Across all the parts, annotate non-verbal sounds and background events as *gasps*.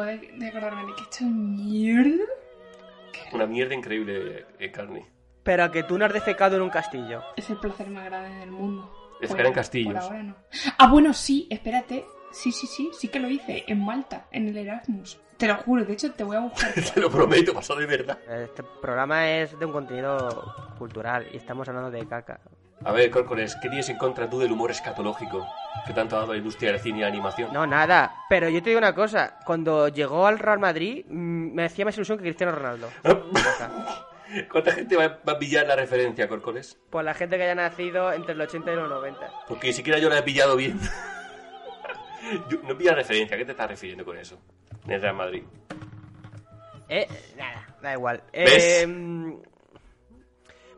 acabo de, de acordarme de que he hecho mierda. Una mierda increíble, eh, Carni. Pero que tú no has defecado en un castillo. Es el placer más grande del mundo. Defecar Por- en castillos. Por ahora no. Ah, bueno, sí, espérate. Sí, sí, sí, sí que lo hice. En Malta, en el Erasmus. Te lo juro, de hecho te voy a buscar. *laughs* Te lo prometo, pasó de verdad. Este programa es de un contenido cultural y estamos hablando de caca. A ver, Córcoles, ¿qué tienes en contra tú del humor escatológico que tanto ha dado la industria del cine y la animación? No, nada. Pero yo te digo una cosa. Cuando llegó al Real Madrid, mm, me hacía más ilusión que Cristiano Ronaldo. *laughs* ¿Cuánta gente va, va a pillar la referencia, Córcoles? Por la gente que haya nacido entre el 80 y los 90. Porque ni siquiera yo la he pillado bien. *laughs* Yo- no pilla referencia, ¿a qué te estás refiriendo con eso? En el Real Madrid. Eh, nada, da igual. ¿Ves? Eh, mm,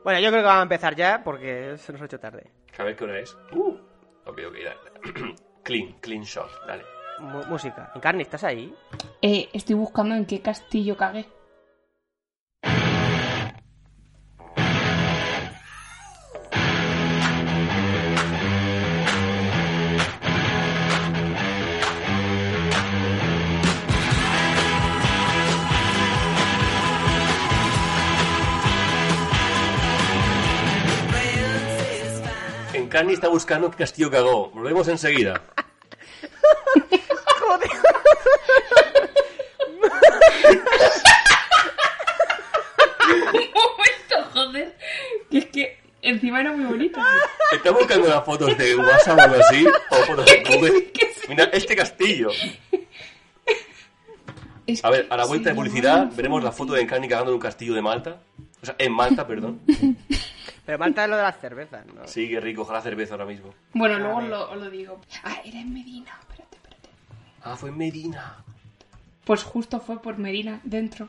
bueno, yo creo que vamos a empezar ya porque se nos ha hecho tarde. A ver qué hora es. Uh, ok, ok, dale. *clears throat* clean, clean shot, dale. Mu- música. Encarni, ¿estás ahí? Eh, estoy buscando en qué castillo cagué. En Carni está buscando qué castillo cagó. Volvemos enseguida. *laughs* Joder. Un momento, joder. Que es que encima era muy bonito. ¿Está buscando las fotos de WhatsApp o algo así? ¿O fotos de Google? Mira, este castillo. Es A ver, a la vuelta de publicidad veremos la foto de Encarni cagando en un castillo de Malta. O sea, en Malta, perdón. *laughs* Pero Malta es lo de las cervezas, ¿no? Sí, qué rico, ojalá cerveza ahora mismo. Bueno, luego lo, os lo digo. Ah, era en Medina. Espérate, espérate. Ah, fue en Medina. Pues justo fue por Medina, dentro.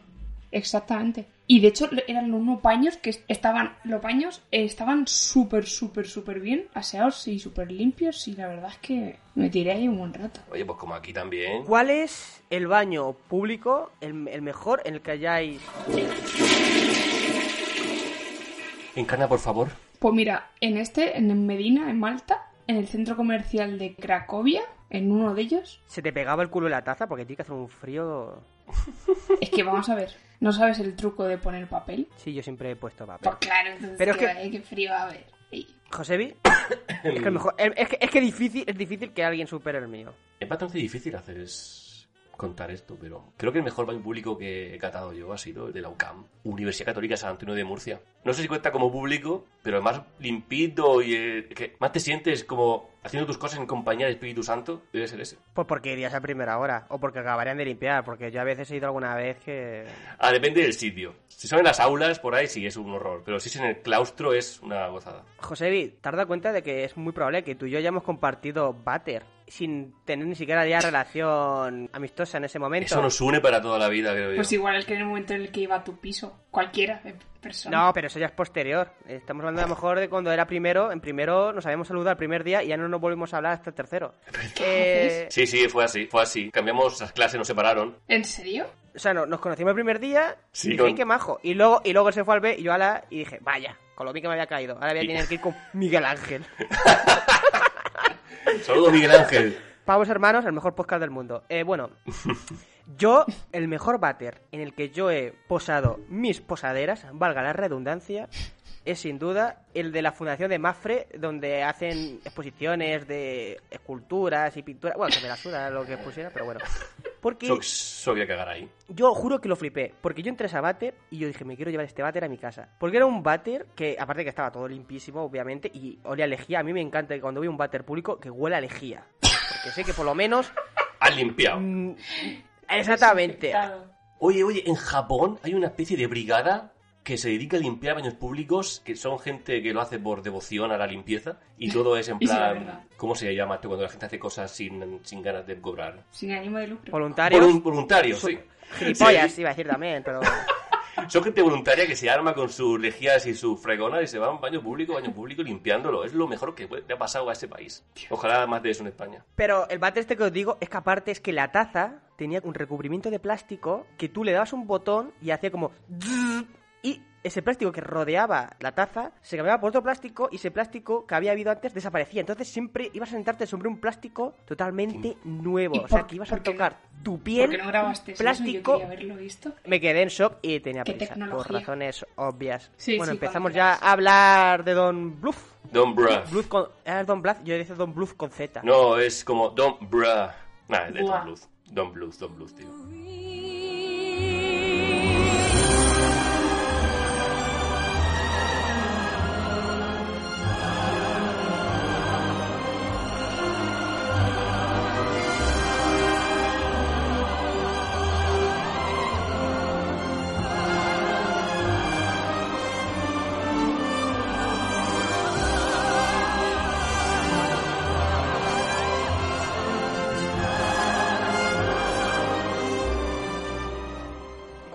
Exactamente. Y de hecho eran unos paños que estaban, los paños eh, estaban súper, súper, súper bien aseados y súper limpios y la verdad es que me tiré ahí un buen rato. Oye, pues como aquí también. ¿Cuál es el baño público, el, el mejor, en el que hayáis... Encarna, por favor. Pues mira, en este, en Medina, en Malta, en el centro comercial de Cracovia, en uno de ellos, ¿Se te pegaba el culo en la taza? Porque tiene que hacer un frío... *laughs* es que vamos a ver, ¿no sabes el truco de poner papel? Sí, yo siempre he puesto papel. Pues claro, entonces Pero es ¿qué, que- va- qué frío va a haber. Y- Josebi, *coughs* es que, mejor, es, que, es que difícil, es difícil que alguien supere el mío. Es bastante difícil hacer es- contar esto, pero creo que el mejor baño público que he catado yo ha sido el de la UCAM, Universidad Católica San Antonio de Murcia. No sé si cuenta como público, pero más limpito y eh, que más te sientes como haciendo tus cosas en compañía del Espíritu Santo, debe ser ese. Pues porque irías a primera hora, o porque acabarían de limpiar, porque yo a veces he ido alguna vez que... Ah, depende del sitio. Si son en las aulas, por ahí sí es un horror, pero si es en el claustro es una gozada. Josebi, ¿te has dado cuenta de que es muy probable que tú y yo hayamos compartido váter sin tener ni siquiera ya relación amistosa en ese momento? Eso nos une para toda la vida, creo yo. Pues igual el que en el momento en el que iba a tu piso, cualquiera de persona. No, pero eso ya es posterior. Estamos hablando a lo mejor de cuando era primero. En primero nos habíamos saludado el primer día y ya no nos volvimos a hablar hasta el tercero. Eh, Sí, sí, fue así, fue así. Cambiamos las clases, nos separaron. ¿En serio? o sea, no- nos conocimos el primer día Sí, y dije, con- "Ay, qué majo. Y luego, y luego él se fue al B y yo a la y dije, vaya, con lo bien que me había caído. Ahora voy a tener que ir con Miguel Ángel. *laughs* Saludos, Miguel Ángel. Pavos Hermanos, el mejor podcast del mundo. Eh, bueno, *laughs* yo, el mejor váter en el que yo he posado mis posaderas, valga la redundancia, es sin duda el de la Fundación de Mafre, donde hacen exposiciones de esculturas y pinturas. Bueno, que me la suda lo que pusiera, pero bueno. Porque voy a cagar ahí. yo juro que lo flipé, porque yo entré a ese váter y yo dije, me quiero llevar este váter a mi casa. Porque era un váter que, aparte que estaba todo limpísimo, obviamente, y olía a lejía. A mí me encanta que cuando voy a un váter público que huela a lejía. Porque sé que por lo menos... *laughs* Has limpiado. mm, exactamente. Oye, oye, en Japón hay una especie de brigada que se dedica a limpiar baños públicos, que son gente que lo hace por devoción a la limpieza, y todo es en *laughs* sí, plan... ¿Cómo se llama esto cuando la gente hace cosas sin, sin ganas de cobrar? Sin ánimo de lucro. Voluntarios. Volun- voluntarios, sí. Gilipollas, Sí. iba a decir también, pero... *laughs* Son gente voluntaria que se arma con sus lejías y sus fregonas y se va a un baño público, baño público limpiándolo. Es lo mejor que le ha pasado a este país. Ojalá más de eso en España. Pero el váter este que os digo es que aparte es que la taza tenía un recubrimiento de plástico que tú le dabas un botón y hacía como... Y ese plástico que rodeaba la taza se cambiaba por otro plástico y ese plástico que había habido antes desaparecía. Entonces siempre ibas a sentarte sobre un plástico totalmente nuevo. ¿Y O sea, por- que ibas a qué tocar tu ¿Por piel, qué no grabaste eso? plástico. Yo quería haberlo visto. Me quedé en shock y tenía ¿Qué prisa, por razones obvias. Sí, bueno, sí, empezamos ya a hablar de Don Bluth. Don Bruh. Bluth con... ¿Era Don Bluth? Yo decía Don Bluth con Z. No, es como Don Bruh. Nah, es de. Don Bluth. Don Bluth, Don Bluth, tío.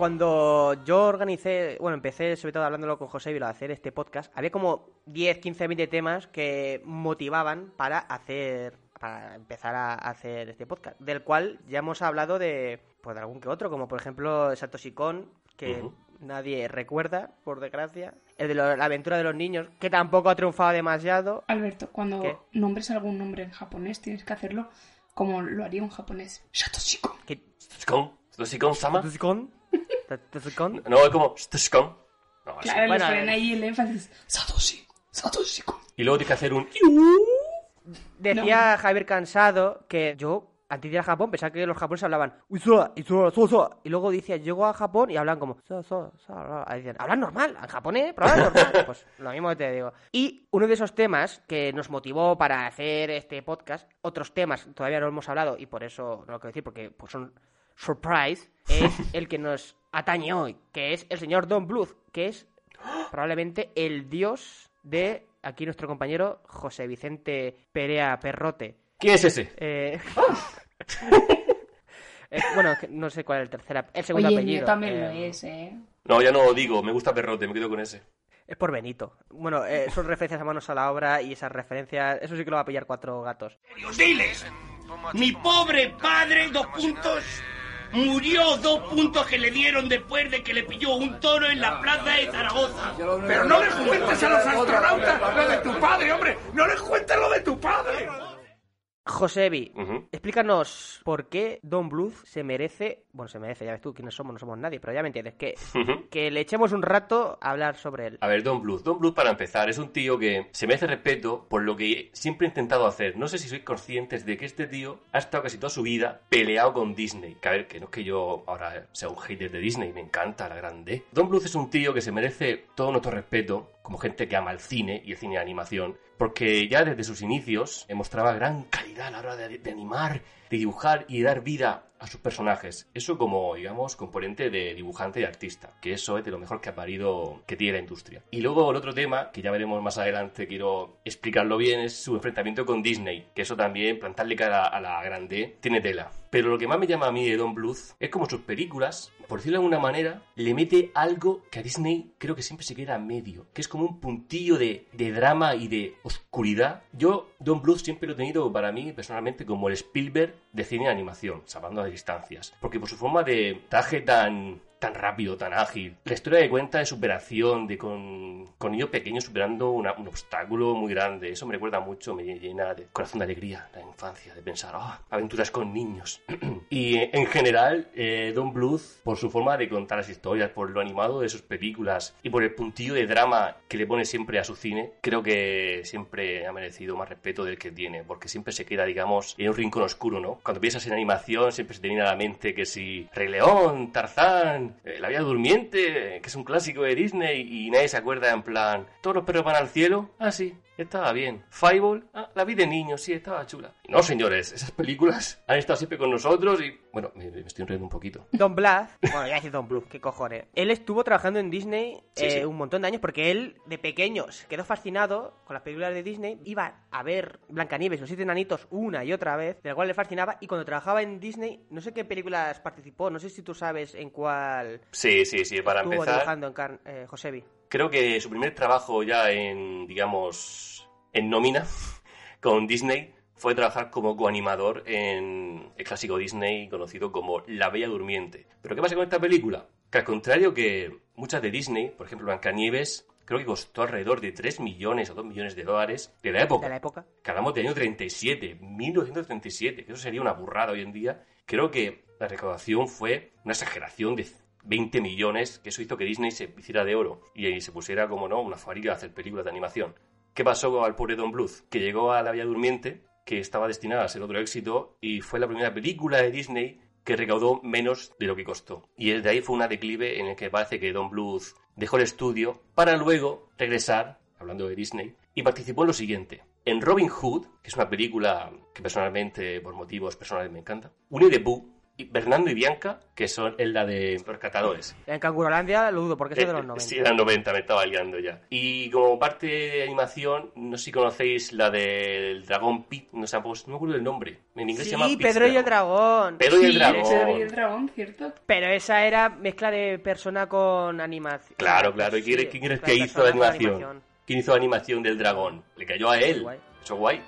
Cuando yo organicé, bueno, empecé sobre todo hablándolo con José Vilo a hacer este podcast, había como 10, 15, 20 temas que motivaban para hacer, para empezar a hacer este podcast, del cual ya hemos hablado de, pues de algún que otro, como por ejemplo Satoshi Kon, que nadie recuerda, por desgracia, el de lo- la aventura de los niños, que tampoco ha triunfado demasiado. Alberto, cuando ¿Qué? nombres algún nombre en japonés, tienes que hacerlo como lo haría un japonés. Satoshi-kon. Que, Stoshikon. Stoshikon sama. Satoshi Kon, Satoshi Kon, No, es como. No, así. Claro, Bueno, le a ponen ahí el énfasis. Satoshi. Satoshi-kon. Y luego tienes que hacer un... Decía Javier Cansado que yo, antes de ir a Japón, pensaba que los japoneses hablaban y luego decía, llego a Japón y hablan como hablan normal, en japonés, pero hablan normal. *laughs* Pues lo mismo que te digo. Y uno de esos temas que nos motivó para hacer este podcast, otros temas todavía no hemos hablado y por eso no lo quiero decir porque pues, son surprise, es *laughs* el que nos atañe hoy, que es el señor Don Bluth, que es probablemente el dios de aquí nuestro compañero José Vicente Perea Perrote. ¿Quién es ese? Eh, *laughs* eh, bueno, no sé cuál es el tercer, el segundo Oye, apellido. mío también lo eh, es, ¿eh? No, ya no lo digo. Me gusta Perrote, me quedo con ese. Es por Benito. Bueno, eh, son referencias a manos a la obra y esas referencias, eso sí que lo va a pillar cuatro gatos. Diles, mi pobre padre, dos puntos, murió dos puntos que le dieron después de que le pilló un toro en la plaza de Zaragoza. Pero no les cuentes a los astronautas lo de tu padre, hombre, no les cuentes lo de tu padre. Josebi, Ujú. explícanos por qué Don Bluth se merece, bueno, se merece, ya ves tú quiénes somos, no somos nadie, pero ya me entiendes, que, que le echemos un rato a hablar sobre él. A ver, Don Bluth. Don Bluth, para empezar, es un tío que se merece respeto por lo que siempre ha intentado hacer. No sé si sois conscientes de que este tío ha estado casi toda su vida peleado con Disney. Que a ver, que no es que yo ahora sea un hater de Disney, me encanta la grande. Don Bluth es un tío que se merece todo nuestro respeto, como gente que ama el cine y el cine de animación, porque ya desde sus inicios mostraba gran calidad a la hora de, de animar, de dibujar y dar vida a sus personajes. Eso como, digamos, componente de dibujante y artista, que eso es de lo mejor que ha parido, que tiene la industria. Y luego el otro tema, que ya veremos más adelante, quiero explicarlo bien, es su enfrentamiento con Disney, que eso también, plantarle cara a la grande, tiene tela. Pero lo que más me llama a mí de Don Bluth es como sus películas, por decirlo de alguna manera, le mete algo que a Disney creo que siempre se queda medio, que es como un puntillo de, de drama y de oscuridad. Yo, Don Bluth siempre lo he tenido para mí personalmente como el Spielberg de cine animación, salvando a distancias. Porque por su forma de traje tan tan rápido, tan ágil. La historia que cuenta de superación, de con, con niños pequeños superando una- un obstáculo muy grande. Eso me recuerda mucho, me llena de corazón de alegría, la infancia, de pensar, ah, aventuras con niños. *clears throat* y eh, en general, eh, Don Bluth, por su forma de contar las historias, por lo animado de sus películas y por el puntillo de drama que le pone siempre a su cine, creo que siempre ha merecido más respeto del que tiene, porque siempre se queda, digamos, en un rincón oscuro, ¿no? Cuando piensas en animación, siempre se te viene a la mente que si Rey León, Tarzán, eh, La Vida Durmiente, que es un clásico de Disney y nadie se acuerda en plan, ¿todos los perros van al cielo? Ah, sí, estaba bien. Fireball, ah, La vida de niños, sí, estaba chula. No, señores, esas películas han estado siempre con nosotros y, bueno, me, me estoy enredando un poquito. Don Bluth, *laughs* bueno, ya decir Don Bluth, qué cojones. Él estuvo trabajando en Disney Sí, eh, sí. un montón de años porque él, de pequeño, se quedó fascinado con las películas de Disney. Iba a ver Blancanieves, los siete enanitos, una y otra vez, de la cual le fascinaba. Y cuando trabajaba en Disney, no sé qué películas participó, no sé si tú sabes en cuál Sí, sí, sí, para estuvo empezar. dibujando en Car eh, Josebi. creo que su primer trabajo ya en, digamos, en nómina *laughs* con Disney fue trabajar como coanimador en el clásico Disney conocido como La Bella Durmiente. ¿Pero qué pasa con esta película? Que al contrario que muchas de Disney, por ejemplo, Blancanieves, creo que costó alrededor de 3 millones o 2 millones de dólares de la época. De la época. Que hablamos del año 37, 1937, que eso sería una burrada hoy en día. Creo que la recaudación fue una exageración de 20 millones, que eso hizo que Disney se hiciera de oro y ahí se pusiera, como no, una fábrica de hacer películas de animación. ¿Qué pasó al pobre Don Bluth? Que llegó a La Vía Durmiente, que estaba destinada a ser otro éxito, y fue la primera película de Disney que recaudó menos de lo que costó. Y desde ahí fue una declive en el que parece que Don Bluth dejó el estudio para luego regresar, hablando de Disney, y participó en lo siguiente. En Robin Hood, que es una película que personalmente, por motivos personales, me encanta, Winnie the Pooh Bernardo y Bianca, que son en la de los catadores. En Cangurolandia lo dudo porque es de los Eh, 90. Sí, eran 90, me estaba liando ya. Y como parte de animación, no sé si conocéis la del dragón Pit, no, sé, pues, no me acuerdo del nombre. En inglés se llama Sí, Pedro y el dragón. Pedro y el Sí, dragón. Pedro y el dragón, ¿cierto? Pero esa era mezcla de persona con animación. Claro, claro. ¿Y quién, Sí, quién crees mezcla que de hizo la con animación? ¿Quién hizo la animación del dragón? Le cayó a él. Guay. Eso guay.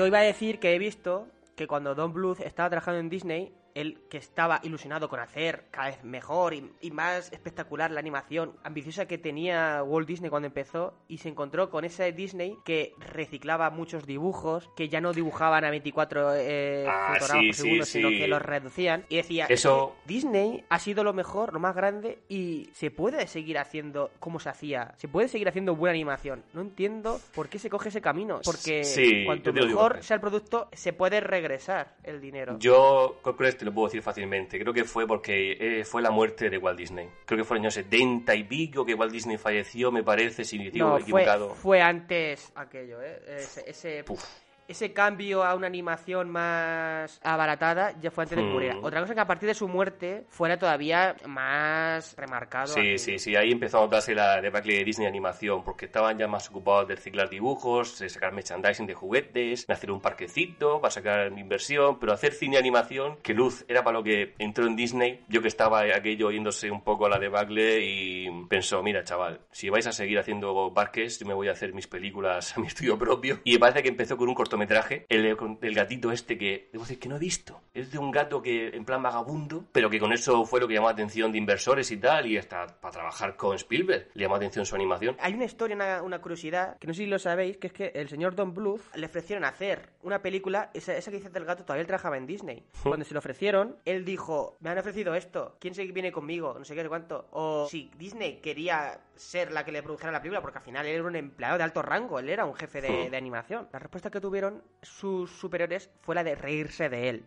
Yo iba a decir que he visto que cuando Don Bluth estaba trabajando en Disney, él que estaba ilusionado con hacer cada vez mejor y, y más espectacular la animación ambiciosa que tenía Walt Disney cuando empezó y se encontró con ese Disney que reciclaba muchos dibujos, que ya no dibujaban a 24 eh, Ah, fotogramas sí, por sí, segundo, sino sí. que los reducían y decía, "Es Eso- Disney ha sido lo mejor, lo más grande y se puede seguir haciendo como se hacía, se puede seguir haciendo buena animación. No entiendo por qué se coge ese camino, porque cuanto digo mejor sea el producto, se puede regresar el dinero. Yo creo que te lo puedo decir fácilmente. Creo que fue porque eh, fue la muerte de Walt Disney. Creo que fue en el año 70 y pico que Walt Disney falleció, me parece, si no fue, equivocado. fue antes aquello, ¿eh? Ese, ese, Puf. Ese cambio a una animación más abaratada ya fue antes de que Hmm. Otra cosa que a partir de su muerte fuera todavía más remarcado. Sí, sí, sí, ahí empezó a notarse la debacle de Disney Animación, porque estaban ya más ocupados de reciclar dibujos, de sacar merchandising de juguetes, de hacer un parquecito para sacar inversión, pero hacer cine animación, que luz era para lo que entró en Disney, yo que estaba aquello yéndose un poco a la debacle y pensó, mira chaval, si vais a seguir haciendo parques, yo me voy a hacer mis películas a mi estudio propio. Y me parece que empezó con un cortometraje, el, el gatito este que, debo decir que no he visto, es de un gato que en plan vagabundo, pero que con eso fue lo que llamó la atención de inversores y tal, y hasta para trabajar con Spielberg le llamó la atención su animación. Hay una historia, una, una curiosidad, que no sé si lo sabéis, que es que el señor Don Bluth le ofrecieron hacer una película, esa, esa que dice del gato, todavía él trabajaba en Disney. *laughs* Cuando se lo ofrecieron, él dijo, me han ofrecido esto, ¿quién se viene conmigo? No sé qué, sé cuánto. O si Disney quería ser la que le produjera la película, porque al final él era un empleado de alto rango, él era un jefe de, *laughs* de animación. La respuesta que tuvieron sus superiores fue la de reírse de él.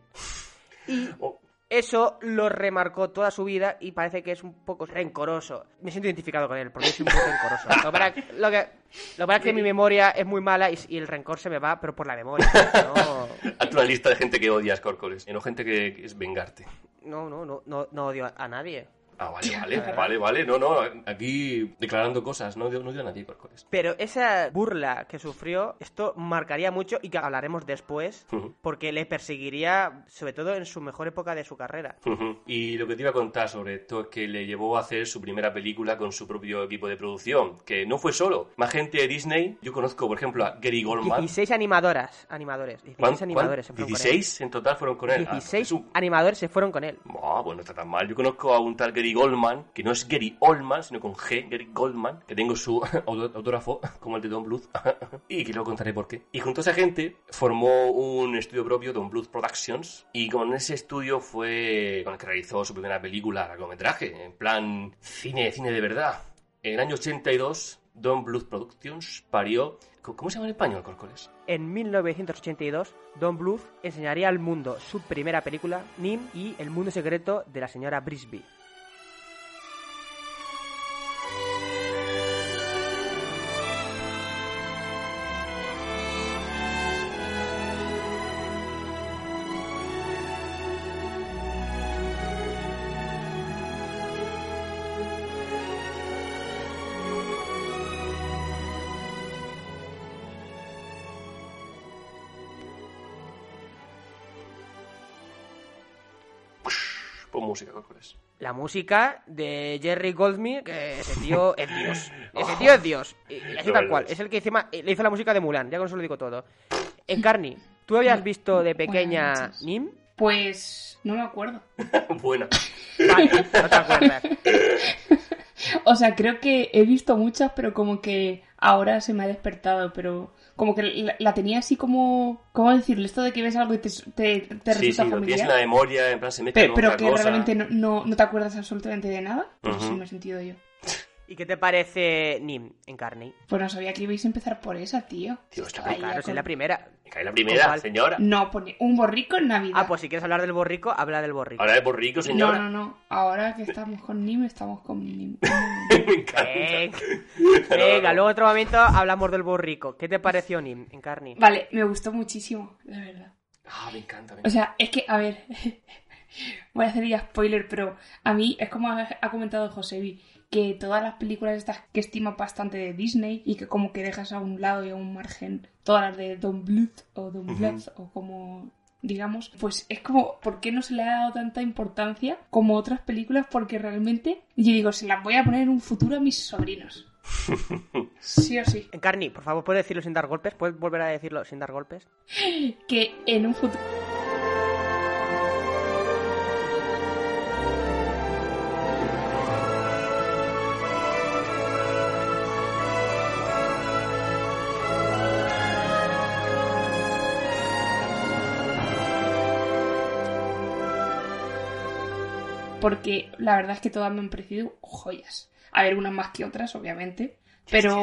Y Oh. eso lo remarcó toda su vida y parece que es un poco rencoroso. Me siento identificado con él porque soy un poco rencoroso. Lo que pasa lo que, lo es que mi memoria es muy mala y, y el rencor se me va, pero por la memoria. No, Haz una lista de gente que odias, Córcoles, y no gente que que es vengarte. no, no, no, no, no odio a, a nadie. Ah, vale, vale, vale, vale, no, no, aquí declarando cosas, no, no odio a nadie, Córcoles. Pero esa burla que sufrió, esto marcaría mucho y que hablaremos después, Ujú. porque le perseguiría, sobre todo en su mejor época de su carrera. Ujú. Y lo que te iba a contar sobre esto es que le llevó a hacer su primera película con su propio equipo de producción, que no fue solo. Más gente de Disney, yo conozco, por ejemplo, a Gary Goldman. 16 animadoras, animadores. 16 ¿Cuán- cuán- animadores él. 16 en total fueron con él. Ah, 16 es un- animadores se fueron con él. Ah, pues no está tan mal. Yo conozco a un tal Gary Goldman, que no es Gary Oldman, sino con G, Gary Goldman, que tengo su *laughs* autógrafo, *laughs* como el de Don Bluth, *laughs* y que luego contaré por qué. Y junto a esa gente formó un estudio propio, Don Bluth Productions, y con ese estudio fue con el que realizó su primera película, largometraje, en plan cine, cine de verdad. En el año 82, Don Bluth Productions parió... ¿Cómo se llama en español, Corcoles? En 1982, Don Bluth enseñaría al mundo su primera película, Nim y El mundo secreto de la señora Brisby. Música, ¿cuál es? La música de Jerry Goldsmith, que ese tío *laughs* es Dios. Ese tío es Dios. Y, y así Lo tal es. cual. Es el que encima le hizo la música de Mulan, ya con eso lo digo todo. Encarni, ¿tú habías visto de pequeña. Nim? Pues no me acuerdo. *laughs* Buena. Vale, no te acuerdas. *laughs* O sea, creo que he visto muchas, pero como que ahora se me ha despertado, pero como que la, la tenía así como... ¿Cómo decirlo? Esto de que ves algo y te, te, te Sí, resulta sí, lo tienes familiar. en la memoria, en plan se mete pero otra que cosa. realmente no, no, no te acuerdas absolutamente de nada. Pues Ujú. sí me he sentido yo. ¿Y qué te parece Nim, Encarni? Pues no sabía que ibais a empezar por esa, tío. Tío, está Ahí Claro, es con- la primera. Me cae la primera, señora. No, pone un borrico en Navidad. Ah, pues si quieres hablar del borrico, habla del borrico. Ahora es borrico, No, señora. no, no. Ahora que estamos con Nim, estamos con Nim. *laughs* Me encanta. Venga, No, Venga, no. luego otro momento hablamos del borrico. ¿Qué te pareció Nim, Encarni? Vale, me gustó muchísimo, la verdad. Ah, me encanta. me O sea, es que, a ver, *laughs* voy a hacer ya spoiler, pero a mí es como ha, ha comentado Josebi, que todas las películas estas que estima bastante de Disney y que como que dejas a un lado y a un margen todas las de Don Bluth o Don Bluth o como digamos, pues es como, ¿por qué no se le ha dado tanta importancia como otras películas? Porque realmente, yo digo, se las voy a poner en un futuro a mis sobrinos. *laughs* Sí o sí. Encarni, por favor, ¿puedes decirlo sin dar golpes? ¿Puedes volver a decirlo sin dar golpes? Que en un futuro... porque la verdad es que todas me han parecido joyas. A ver, unas más que otras, obviamente, pero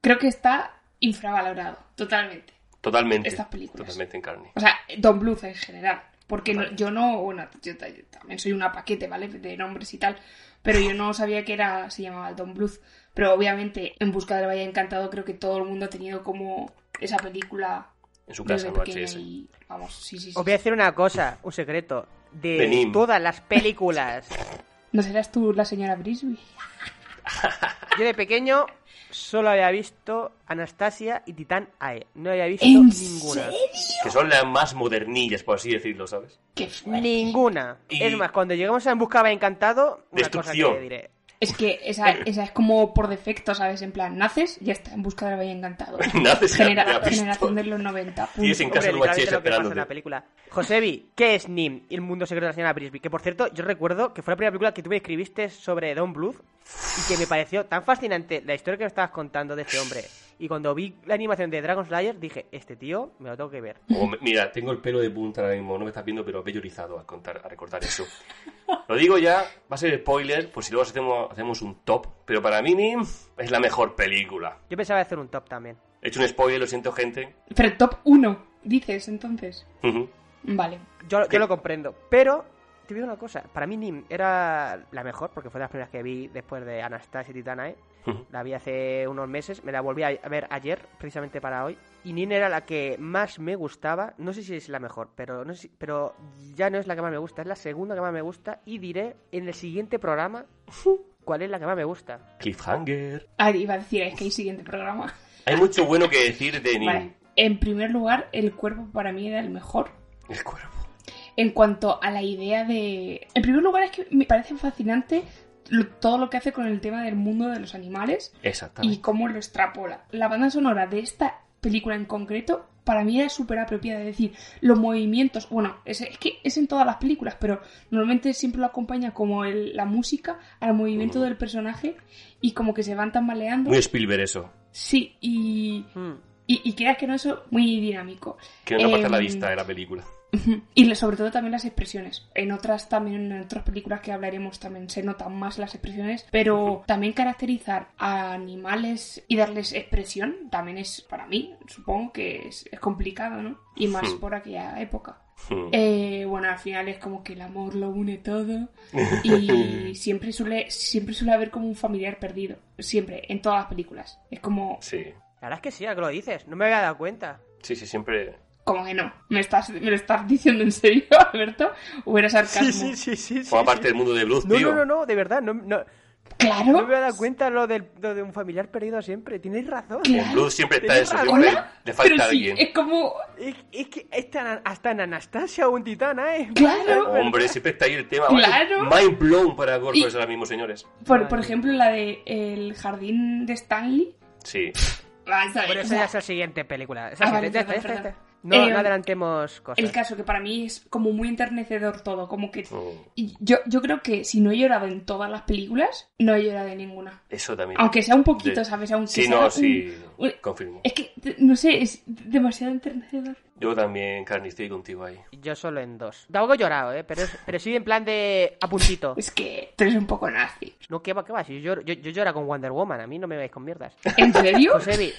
creo que está infravalorado, totalmente. Totalmente. Estas películas. Totalmente en carne. O sea, Don Bluth en general. Porque no- yo no, bueno, yo, yo también soy una paquete, ¿vale? De nombres y tal. Pero yo no sabía que era, se llamaba Don Bluth. Pero obviamente, en busca del Valle Encantado, creo que todo el mundo ha tenido como esa película En su casa, VHS. y vamos, sí, sí, sí. Os voy a decir una cosa, un secreto. De todas las películas, ¿No serás tú la señora Brisby? yo de pequeño solo había visto Anastasia y Titán AE. No había visto ¿En ninguna. serio? Que son las más modernillas, por así decirlo, ¿sabes? Ninguna. Y- Es más, cuando lleguemos a En Busca de Encantado, una cosa Destrucción. que diré. Es que esa, esa es como por defecto, ¿sabes? En plan, naces, ya está, en busca del Valle Encantado. *laughs* Naces y Genera- generación de los 90. Tienes en punto. casa Hombre, de literalmente VHS lo que pasa en la película. Josebi, ¿qué es Nim y el mundo secreto de la señora Brisby? Que por cierto, yo recuerdo que fue la primera película que tú me escribiste sobre Don Bluth y que me pareció tan fascinante la historia que me estabas contando de este hombre. Y cuando vi la animación de Dragon Slayer dije, este tío me lo tengo que ver. Me- mira, tengo el pelo de punta ahora mismo, no me estás viendo, pero he llorizado a, contar, a recordar eso. Lo digo ya, va a ser spoiler, por si luego hacemos, hacemos un top, pero para mí Nim es la mejor película. Yo pensaba hacer un top también. He hecho un spoiler, lo siento gente. Pero top 1, dices entonces. Ujú. Vale. Yo, yo lo comprendo. Pero, te digo una cosa, para mí Nim era la mejor, porque fue de las primeras que vi después de Anastasia y Titanae. La vi hace unos meses, me la volví a ver ayer, precisamente para hoy. Y Nin era la que más me gustaba. No sé si es la mejor, pero, no sé si- pero ya no es la que más me gusta, es la segunda que más me gusta. Y diré en el siguiente programa cuál es la que más me gusta. Cliffhanger. Ah, iba a decir, es que hay siguiente programa. Hay mucho bueno que decir de Nim. Vale. En primer lugar, el cuerpo para mí era el mejor. El cuerpo. En cuanto a la idea de... En primer lugar, es que me parece fascinante todo lo que hace con el tema del mundo de los animales y Exactamente. cómo lo extrapola. La banda sonora de esta película en concreto para mí era súper apropiada. Es decir, los movimientos, bueno, es, es que es en todas las películas, pero normalmente siempre lo acompaña como el- la música al movimiento Ujú. del personaje y como que se van tambaleando. Muy Spielberg eso. Sí, y, Hmm. y, y creas que no, eso muy dinámico. Que no pasa la Em, vista de la película. Y sobre todo también las expresiones. En otras también, en otras películas que hablaremos también se notan más las expresiones, pero también caracterizar a animales y darles expresión también es, para mí, supongo que es, es complicado, ¿no? Y más Hmm. por aquella época. Hmm. Eh, bueno, al final es como que el amor lo une todo *laughs* y siempre suele, siempre suele haber como un familiar perdido. Siempre, en todas las películas. Es como, Sí. La verdad es que sí, ahora que lo dices, no me había dado cuenta. Sí, sí, siempre. Como que no. ¿Me, estás, ¿Me lo estás diciendo en serio, *laughs* Alberto? ¿O era sarcasmo? sí, sí. Forma parte del mundo de Blues, No, tío. no, no, no, de verdad, no, no, Claro. No me he dado cuenta lo, del- lo de un familiar perdido siempre. Tienes razón. En Blood siempre está eso, siempre le falta Pero sí, alguien. es como... Es, es que esta- hasta en Anastasia un titana, ¿eh? Claro. Hombre, siempre está ahí el tema. Claro. Mind blown para Gordos Y- ahora mismo, señores. Por, por ejemplo, la de El jardín de Stanley. Sí. Ah, ¿sabes? Bueno, O esa ya es la siguiente película. Esa Ah, sí, vale, está, perdón, No, Eh, no adelantemos cosas. El caso que para mí es como muy enternecedor todo, como que... Mm, y Yo, yo creo que si no he llorado en todas las películas, no he llorado en ninguna. Eso también. Aunque sea un poquito, De- ¿sabes? Aunque Sí, sea no, un- sí. un- Confirmo. Es que, no sé, es demasiado enternecedor. Yo también, Carni, estoy contigo ahí. Yo solo en dos. Tampoco he llorado, ¿eh? Pero, es- pero sí en plan de a puntito. *laughs* Es que tú eres un poco nazi. No, ¿qué va, qué va? Si yo, lloro- yo, yo lloro con Wonder Woman, a mí no me vais con mierdas. ¿En serio? Josebi,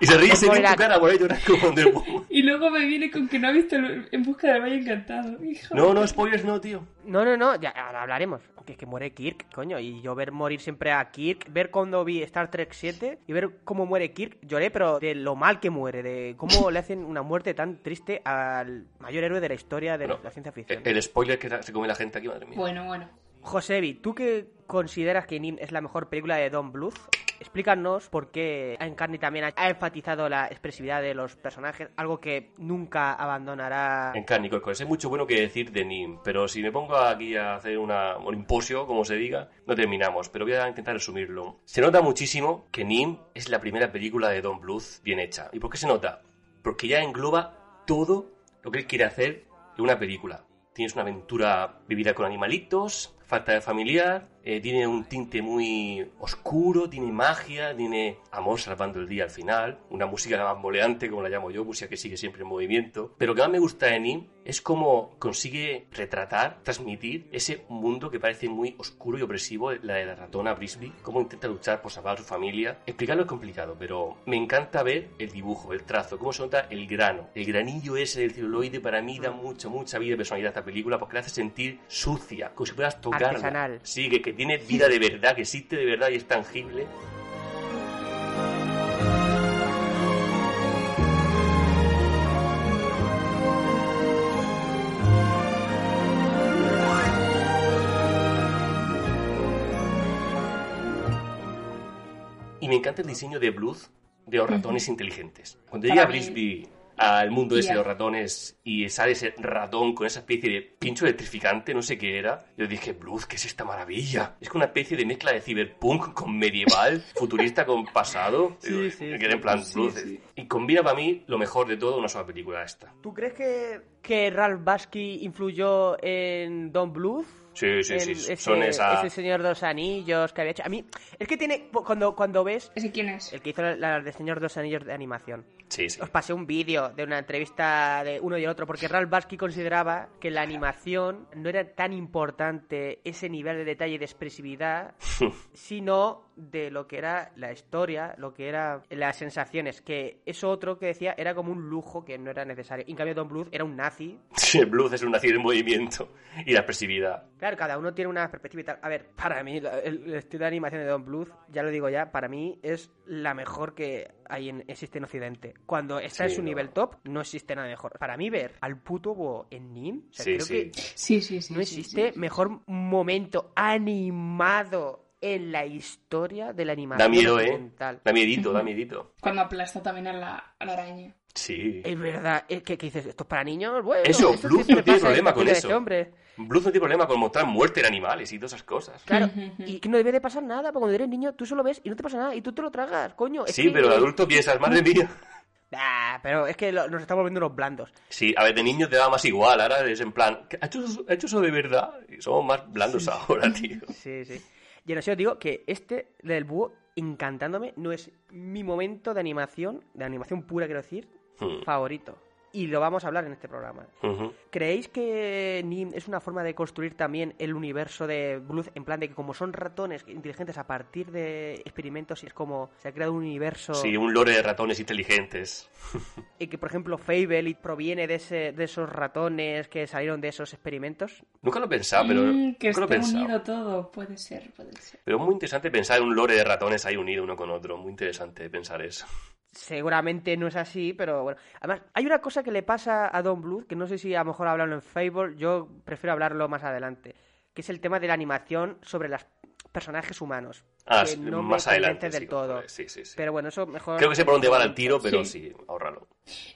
Y se ríe, se ve tu cara por ahí como. Y luego me viene con que no ha visto el- En busca del Valle Encantado. Hijo. No, no, spoilers no, tío. no, no, no, ya ahora hablaremos. Que es que muere Kirk, coño. Y yo ver morir siempre a Kirk, ver cuando vi Star Trek 7 y ver cómo muere Kirk, lloré, pero de lo mal que muere, de cómo le hacen una muerte tan triste al mayor héroe de la historia de Bueno, la ciencia ficción. El spoiler que se come la gente aquí, madre mía. Bueno, bueno. Josebi, ¿tú que consideras que Nim es la mejor película de Don Bluth? Explícanos por qué Encarni también ha- enfatizado la expresividad de los personajes, algo que nunca abandonará. En carne y cosas. Hay mucho bueno que decir de Nim, pero si me pongo aquí a hacer una, un imposio, como se diga, no terminamos, pero voy a intentar resumirlo. Se nota muchísimo que Nim es la primera película de Don Bluth bien hecha. ¿Y por qué se nota? Porque ya engloba todo lo que él quiere hacer en una película. Tienes una aventura vivida con animalitos, falta de familiar, eh, tiene un tinte muy oscuro, tiene magia, tiene amor salvando el día al final, una música bamboleante, como la llamo yo, música que sigue siempre en movimiento. Pero lo que más me gusta de Nim es cómo consigue retratar, transmitir ese mundo que parece muy oscuro y opresivo, la de la ratona Brisby, cómo intenta luchar por salvar a su familia. Explicarlo es complicado, pero me encanta ver el dibujo, el trazo, cómo se nota el grano. El granillo ese del celuloide para mí da mucha, mucha vida y personalidad a esta película porque la hace sentir sucia, como si puedas tocarla. Artesanal. Sí, que, que tiene vida de verdad, que existe de verdad y es tangible. Y me encanta el diseño de Bluth de los ratones inteligentes. Cuando llega Brisby al mundo ese Ya. de los ratones y sale ese ratón con esa especie de pincho electrificante, no sé qué era, yo dije, Bluth, ¿qué es esta maravilla? Es como una especie de mezcla de cyberpunk con medieval, *laughs* futurista con pasado. Sí, Digo, sí, que sí. era en plan Sí, Bluth. sí. Y combina para mí lo mejor de todo una sola película esta. ¿Tú crees que, que Ralph Bakshi influyó en Don Bluth? Sí, sí, sí. Ese, Son esa... ese señor de los anillos que había hecho. A mí, es que tiene. Cuando, cuando ves. ¿Ese quién es? El que hizo la, la de Señor de los Anillos de animación. Sí, sí. Os pasé un vídeo de una entrevista de uno y el otro, porque Ralph Bakshi consideraba que la animación no era tan importante ese nivel de detalle y de expresividad, *laughs* sino de lo que era la historia, lo que era las sensaciones, que eso otro que decía era como un lujo que no era necesario. En cambio Don Bluth era un nazi. Sí, Bluth es un nacido en movimiento y la expresividad. Claro, cada uno tiene una perspectiva y tal. A ver, para mí, el, estilo de animación de Don Bluth, ya lo digo ya, para mí es la mejor que hay en, existe en Occidente. Cuando está en su no. nivel top, no existe nada mejor. Para mí, ver al puto Bo en Nim, o sea, Sí, creo sí. que Sí, sí, sí. no sí, existe sí. mejor momento animado en la historia de la animación Da miedo, ¿eh? Da miedito, da miedito. Cuando aplasta también a la, a la araña. Sí. Es verdad, es que, que dices, ¿esto es para niños? Bueno, Eso, siempre no tiene problema con eso. hombre. Bluth no tiene problema con mostrar muerte en animales y todas esas cosas. Claro, y que no debe de pasar nada, porque cuando eres niño tú solo ves y no te pasa nada, y tú te lo tragas, coño. es Sí, que- pero de adulto piensas, madre mía. Ah, pero es que lo- nos estamos volviendo unos blandos. Sí, a ver, de niño te da más igual, ahora es en plan, ¿ha hecho, eso- ha hecho eso de verdad? Y somos más blandos ahora, tío. Sí, sí. Y ahora sí os digo que este del búho, encantándome, no es mi momento de animación, de animación pura quiero decir, Hmm. favorito. Y lo vamos a hablar en este programa. ¿Creéis que Nim es una forma de construir también el universo de Bluth? En plan de que como son ratones inteligentes a partir de experimentos, es como se ha creado un universo Sí, un lore de ratones inteligentes. *laughs* y que, por ejemplo, Fable proviene de, ese, de esos ratones que salieron de esos experimentos. Nunca lo he pensado, pero Mm, que nunca lo esté pensado. unido todo. Puede ser, puede ser. Pero es muy interesante pensar en un lore de ratones ahí unido uno con otro. Muy interesante pensar eso. Seguramente no es así, pero bueno. Además, hay una cosa que le pasa a Don Bluth, que no sé si a lo mejor hablarlo en Fable, yo prefiero hablarlo más adelante, que es el tema de la animación sobre las personajes humanos. Ah, que no más me adelante. del sí, todo. Sí, sí, sí. Pero bueno, eso mejor... Creo que sé por dónde va el tiro, pero Sí. sí, ahórralo.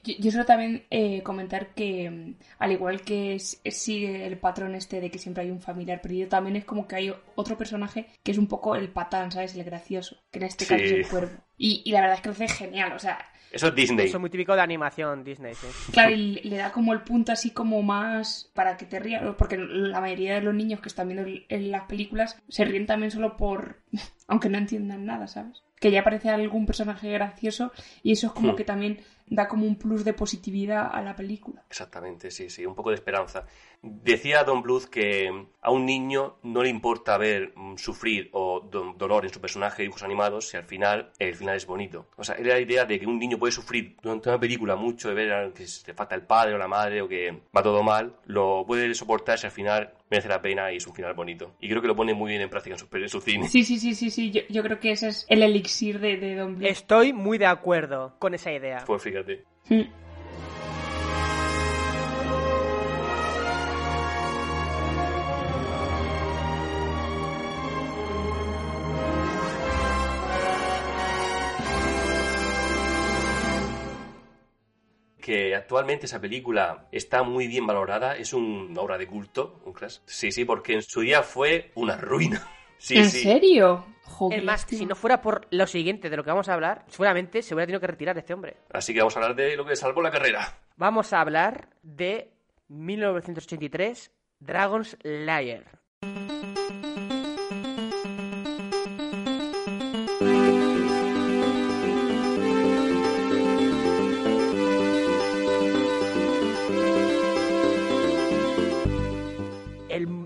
Yo, yo solo también eh, comentar que, mm, al igual que sigue el patrón este de que siempre hay un familiar perdido, también es como que hay otro personaje que es un poco el patán, ¿sabes? El gracioso, que en este caso es el cuervo. Y, y la verdad es que lo hace genial, o sea, Eso es Disney. Eso es muy típico de animación Disney, sí. claro, y le da como el punto así como más para que te rías, porque la mayoría de los niños que están viendo en las películas se ríen también solo por, *laughs* aunque no entiendan nada, ¿sabes? Que ya aparece algún personaje gracioso y eso es como Hmm. que también da como un plus de positividad a la película. Exactamente, sí, sí, un poco de esperanza. Decía Don Bluth que a un niño no le importa ver mm, sufrir o do- dolor en su personaje de dibujos animados si al final el final es bonito. O sea, era la idea de que un niño puede sufrir durante una película mucho de ver que se le falta el padre o la madre o que va todo mal, lo puede soportar si al final merece la pena y es un final bonito. Y creo que lo pone muy bien en práctica en su, en su cine. Sí, sí, sí, sí, sí. Yo, yo creo que ese es el elixir de, de Don Bluth. Estoy muy de acuerdo con esa idea. Pues fíjate. Mm. que actualmente esa película está muy bien valorada, es un- una obra de culto, un clas- Sí, sí, porque en su día fue una ruina. Sí, ¿En sí. serio? Joder, Es más, tío. si no fuera por lo siguiente de lo que vamos a hablar, seguramente se hubiera tenido que retirar este hombre. Así que vamos a hablar de lo que salvó la carrera. Vamos a hablar de 1983, Dragon's Lair.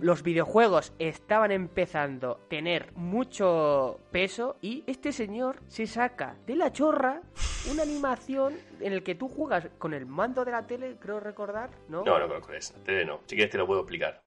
Los videojuegos estaban empezando a tener mucho peso y este señor se saca de la chorra una animación en el que tú juegas con el mando de la tele, creo recordar, ¿no? No, no conozco eso. Tele no. Si quieres te lo puedo explicar.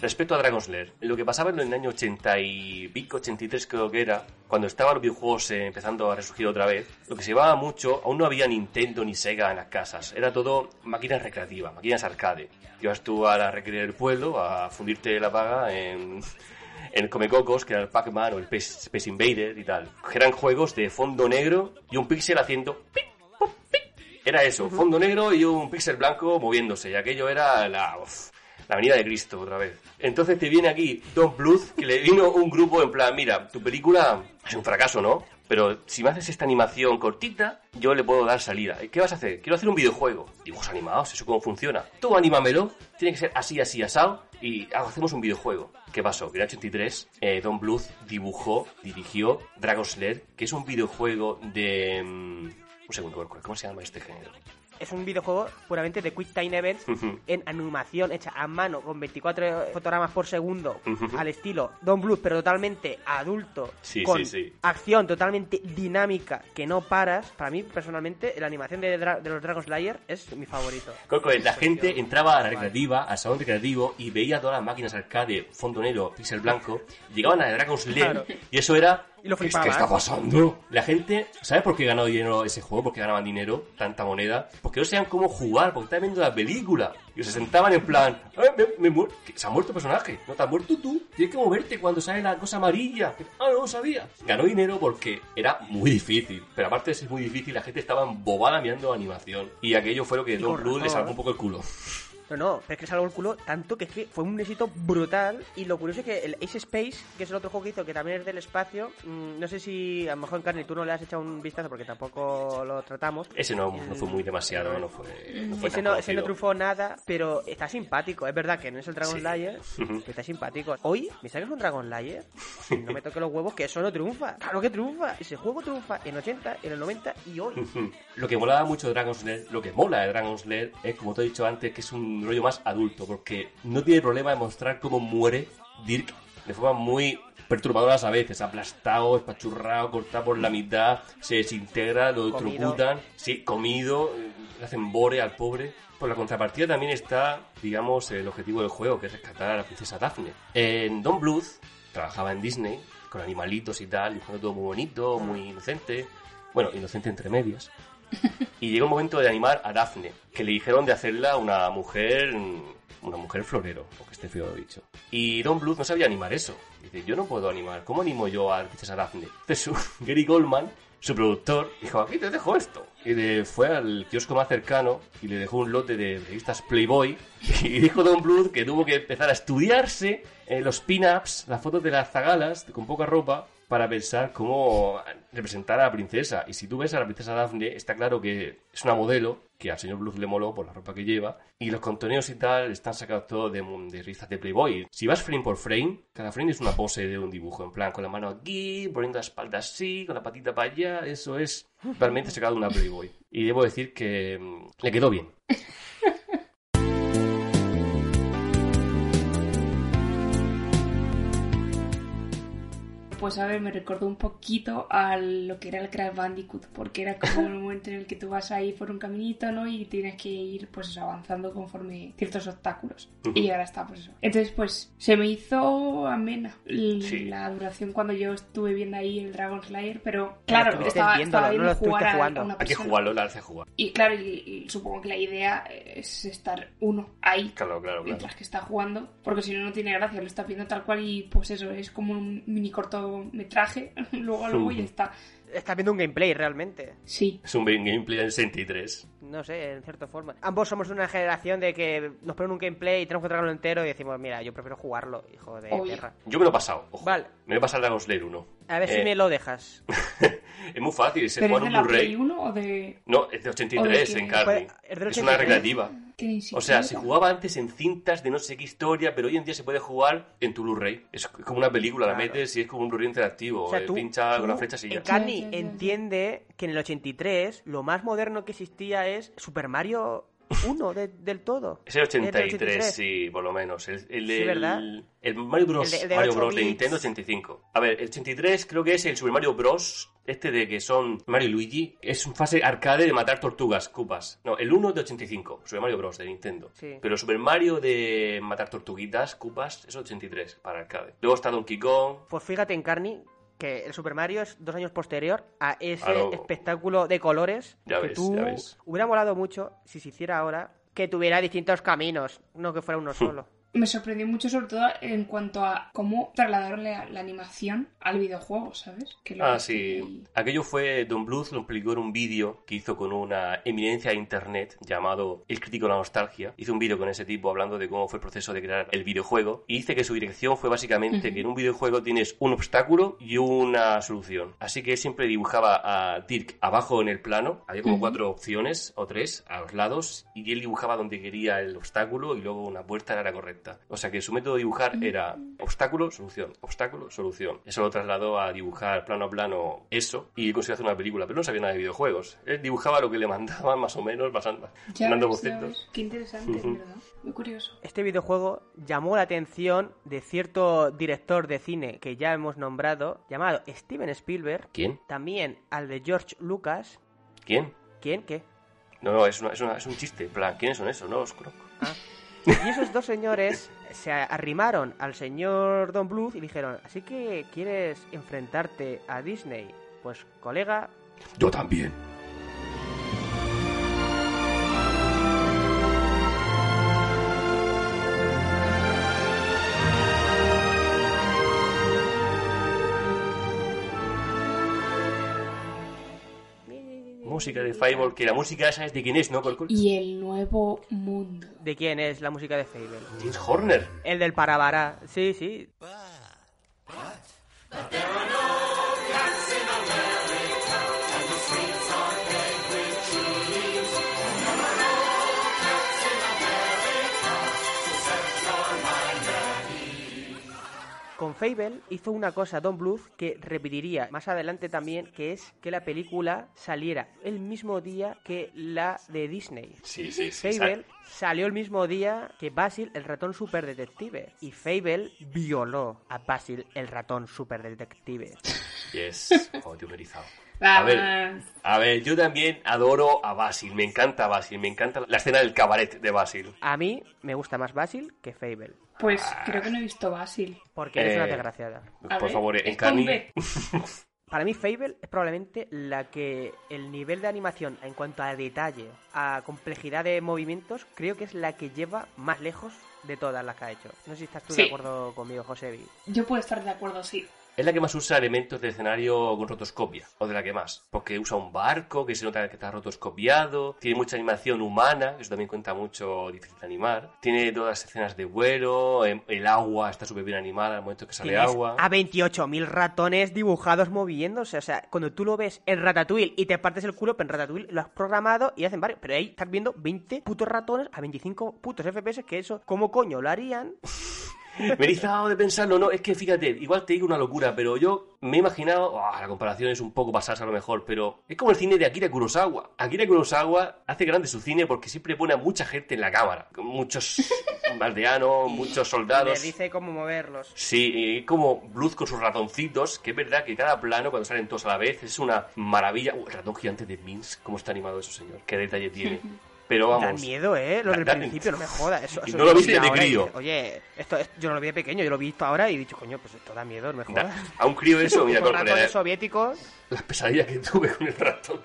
Respecto a Dragon's Lair, lo que pasaba en el año 80 y pico, 83 creo que era, cuando estaban los videojuegos eh, empezando a resurgir otra vez, lo que se llevaba mucho, aún no había Nintendo ni Sega en las casas, era todo máquinas recreativas, máquinas arcade. Ibas tú a la recrear del pueblo a fundirte la paga en, *laughs* en el Comecocos, que era el Pac-Man o el Space, Space Invader y tal. Eran juegos de fondo negro y un píxel haciendo... pip. Era eso, fondo negro y un píxel blanco moviéndose. Y aquello era la, uf, la Avenida de Cristo otra vez. Entonces te viene aquí Don Bluth, que le vino un grupo en plan, mira, tu película es un fracaso, ¿no? Pero si me haces esta animación cortita, yo le puedo dar salida. ¿Y ¿Qué vas a hacer? Quiero hacer un videojuego. Dibujos animados, ¿eso cómo funciona? Tú anímamelo, tiene que ser así, así, asado, y hacemos un videojuego. ¿Qué pasó? Que en el 83 eh, Don Bluth dibujó, dirigió Dragon's Lair, que es un videojuego de... mm, un segundo, ¿cómo se llama este género? Es un videojuego puramente de Quick Time Events en animación hecha a mano con 24 fotogramas por segundo al estilo Don Bluth, pero totalmente adulto, Sí, con sí, sí. acción totalmente dinámica que no paras. Para mí, personalmente, la animación de, Dra- de los Dragon Slayer es mi favorito. Coco, la gente entraba a la recreativa, al salón recreativo, y veía todas las máquinas arcade, fondo negro, pixel blanco, llegaban a Dragon's Lair, Claro. y eso era... Y lo ¿Qué, es-. ¿Qué está pasando? La gente, ¿sabes por qué ganó dinero ese juego? ¿Por qué ganaban dinero? Tanta moneda. Porque no sabían cómo jugar, porque estaban viendo la película. Y se sentaban en plan, "Ay, me, me muer- ¿qué? se ha muerto el personaje. No te has muerto tú. Tienes que moverte cuando sale la cosa amarilla. Ah, no lo sabía. Ganó dinero porque era muy difícil. Pero aparte de ser muy difícil, la gente estaba embobada mirando animación. Y aquello fue lo que Don Bluth le salvó un poco el culo. No, no, pero es que salvó el culo tanto que es que fue un éxito brutal. Y lo curioso es que el Ace Space, que es el otro juego que hizo, que también es del espacio, mm, no sé si a lo mejor en carne tú no le has echado un vistazo porque tampoco lo tratamos. Ese no, no fue muy demasiado, no fue, no fue Ese no, ese no triunfó nada, pero está simpático. Es verdad que no es el Dragon Sí. Layer, *laughs* pero está simpático. Hoy, ¿me sacas un Dragon Layer? No me toque los huevos, que eso no triunfa. Claro que triunfa. Ese juego triunfa en 80, en el 90 y hoy. Lo que molaba mucho de Dragon's Lair, lo que mola de Dragon's Lair es, como te he dicho antes, que es un rollo más adulto, porque no tiene problema de mostrar cómo muere Dirk de forma muy perturbadoras a veces, aplastado, espachurrado, cortado por la mitad, se desintegra, lo electrocutan, sí, comido, le hacen bore al pobre. Por la contrapartida también está, digamos, el objetivo del juego, que es rescatar a la princesa Daphne. En Don Bluth trabajaba en Disney, con animalitos y tal, dibujando todo muy bonito, muy inocente. Bueno, inocente entre medias. Y llegó el momento de animar a Daphne, que le dijeron de hacerla una mujer una mujer florero, aunque esté feo dicho. Y Don Bluth no sabía animar eso. Dice, yo no puedo animar, ¿cómo animo yo a Princesa Daphne? Entonces *laughs* Gary Goldman, su productor, dijo, aquí te dejo esto. Y le fue al kiosco más cercano y le dejó un lote de revistas Playboy. *laughs* Y dijo Don Bluth que tuvo que empezar a estudiarse eh, los pin-ups, las fotos de las zagalas con poca ropa, para pensar cómo representar a la princesa. Y si tú ves a la princesa Daphne, está claro que es una modelo que al señor Bluth le moló por la ropa que lleva. Y los contenidos y tal están sacados todos de, de revistas de Playboy. Si vas frame por frame, cada frame es una pose de un dibujo. En plan, con la mano aquí, poniendo la espalda así, con la patita para allá. Eso es realmente sacado de una Playboy. Y debo decir que mm, le quedó bien. Pues a ver, me recordó un poquito a lo que era el Crash Bandicoot, porque era como el momento en el que tú vas ahí por un caminito, ¿no? Y tienes que ir, pues avanzando conforme ciertos obstáculos. Y ahora está, pues eso. Entonces, pues, se me hizo amena la duración cuando yo estuve viendo ahí el Dragon Slayer, pero claro, estaba, estaba viendo jugar a, una persona. Hay que jugarlo, la hace jugar. Y claro, y, supongo que la idea es estar uno ahí. Claro, claro, Mientras que está jugando, porque si no, no tiene gracia, lo está viendo tal cual y pues eso, es como un mini corto traje *laughs* luego luego ya *laughs* está. Estás viendo un gameplay realmente. Sí. Es un gameplay en 63. No sé, en cierta forma. Ambos somos una generación de que nos ponen un gameplay y tenemos que tragarlo entero y decimos, mira, yo prefiero jugarlo, hijo de perra. Yo me lo he pasado, ojo. Vale. Me lo he pasado el Dragon Slayer 1. A ver si eh, me lo dejas. *laughs* es muy fácil, se ¿Pero juega es de un Blu-ray? 1 o de...? No, es de 83 en carne. Es, una recreativa. O sea, se jugaba antes en cintas de no sé qué historia, pero hoy en día se puede jugar en tu Blu-ray. Es como una película, la metes y es como un Blu-ray interactivo. O sea, eh, pincha con la flecha y ya. Cani entiende que en el 83 lo más moderno que existía es Super Mario uno del todo. Es el 83, sí, por lo menos. El, el, el Mario Bros. Mario Bros. de Nintendo 85. A ver, el 83 creo que es el Super Mario Bros. Este de que son Mario y Luigi. Es un fase arcade de matar tortugas, cupas. No, el 1 de 85. Super Mario Bros. de Nintendo. Pero Super Mario de matar tortuguitas, cupas, es 83 para arcade. Luego está Donkey Kong. Pues fíjate en Carney que el Super Mario es dos años posterior a ese espectáculo de colores ya que ves, tú hubiera molado mucho si se hiciera ahora que tuviera distintos caminos, no que fuera uno *laughs* solo me sorprendió mucho sobre todo en cuanto a cómo trasladaron la, animación al videojuego, ¿sabes? ah, sí. Aquello fue Don Bluth, lo explicó en un vídeo que hizo con una eminencia de internet llamado El Crítico de la Nostalgia. Hizo un vídeo con ese tipo hablando de cómo fue el proceso de crear el videojuego y dice que su dirección fue básicamente que en un videojuego tienes un obstáculo y una solución. Así que él siempre dibujaba a Dirk abajo en el plano, había como cuatro opciones o tres a los lados y él dibujaba donde quería el obstáculo y luego una puerta era correcta. O sea que su método de dibujar era obstáculo, solución, obstáculo, solución. Eso lo trasladó a dibujar plano a plano eso y consiguió hacer una película, pero no sabía nada de videojuegos. Él dibujaba lo que le mandaban *laughs* más o menos, basando, mandando bocetos. Qué interesante, ¿verdad? Muy curioso. Este videojuego llamó la atención de cierto director de cine que ya hemos nombrado, llamado Steven Spielberg. ¿Quién? También al de George Lucas. ¿Quién? ¿Quién? ¿Qué? No, no, es, es, un chiste. En plan, ¿quiénes son esos? No los conozco. Ah. Y esos dos señores se arrimaron al señor Don Bluth y dijeron, así que quieres enfrentarte a Disney. Pues colega... Yo también. Música de Fable, que la música esa es de quién es, ¿no? Y el nuevo mundo. ¿De quién es la música de Fable? James Horner. El del Parabara, sí, sí. Fable hizo una cosa Don Bluth que repetiría más adelante también, que es que la película saliera el mismo día que la de Disney. Sí, sí, sí. Fable salió el mismo día que Basil, el ratón super detective. Y Fable violó a Basil, el ratón super detective. *laughs* Yes, oh, a ver, a ver, yo también adoro a Basil, me encanta Basil, me encanta la escena del cabaret de Basil. A mí me gusta más Basil que Fable. Pues creo que no he visto Basil. Porque eres una eh, desgraciada. por favor, en Cani... *laughs* Para mí, Fable es probablemente la que el nivel de animación en cuanto a detalle, a complejidad de movimientos, creo que es la que lleva más lejos de todas las que ha hecho. No sé si estás tú Sí. de acuerdo conmigo, José. Yo puedo estar de acuerdo, sí. Es la que más usa elementos de escenario con rotoscopia, o de la que más. Porque usa un barco que se nota que está rotoscopiado, tiene mucha animación humana, que eso también cuenta mucho, difícil de animar. Tiene todas las escenas de vuelo, em- el agua está súper bien animada al momento que sale Tienes agua. a 28.000 ratones dibujados moviéndose. O sea, cuando tú lo ves en Ratatouille y te partes el culo, pero en Ratatouille lo has programado y hacen varios. Pero ahí estás viendo 20 putos ratones a 25 putos FPS, que eso, ¿cómo coño lo harían? *laughs* Me he erizado de pensarlo, no, es que fíjate, igual te digo una locura, pero yo me he imaginado, ah, la comparación es un poco pasarse a lo mejor, pero es como el cine de Akira Kurosawa. Akira Kurosawa hace grande su cine porque siempre pone a mucha gente en la cámara, muchos *laughs* aldeanos, muchos Le soldados. dice cómo moverlos. Sí, y como Bluth con sus ratoncitos, que es verdad que cada plano, cuando salen todos a la vez, es una maravilla. Uh, el ratón gigante de Minsk, cómo está animado eso, señor. Qué detalle tiene. *laughs* Pero Dan vamos. miedo, ¿eh? Lo del principio, no me jodas. Eso, eso no lo viste de crío. Oye, esto, es- yo no lo vi de pequeño, yo lo he visto ahora y he dicho, coño, pues esto da miedo, no me jodas. a un crío *laughs* eso, mira, Con ratones la- soviéticos. las pesadillas que tuve con el ratón.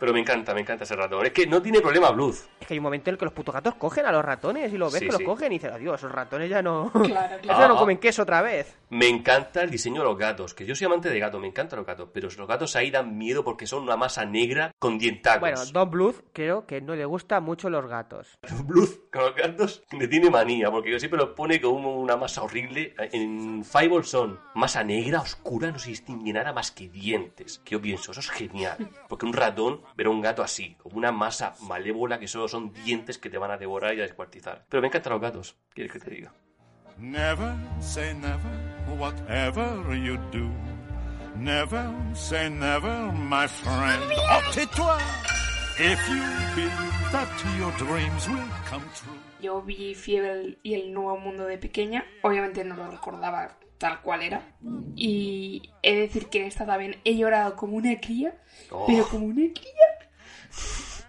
Pero me encanta, me encanta ese ratón. Es que no tiene problema Bluth. Es que hay un momento en el que los putos gatos cogen a los ratones y lo ves Sí, que sí. los cogen y dices, adiós, esos ratones ya no. *laughs* Claro, claro. ya no Ah. comen queso otra vez. Me encanta el diseño de los gatos, que yo soy amante de gatos, me encantan los gatos, pero los gatos ahí dan miedo porque son una masa negra con dientacos. Bueno, Don Bluth creo que no le gustan mucho los gatos. Bluth con los gatos le tiene manía, porque siempre los pone como una masa horrible. En Fireball son masa negra, oscura, no se distingue nada más que dientes. Que yo pienso, eso es genial. Porque un ratón ver a un gato así, como una masa malévola que solo son dientes que te van a devorar y a descuartizar. Pero me encantan los gatos, ¿quieres que te diga? Never say never, whatever you do. Never say never, my friend. Oh, tais-toi. If you believe that your dreams will come true. Yo vi Fiebre y el Nuevo Mundo de pequeña. Obviamente no lo recordaba tal cual era. Y he de decir que en esta también he llorado como una cría. Oh. Pero como una cría.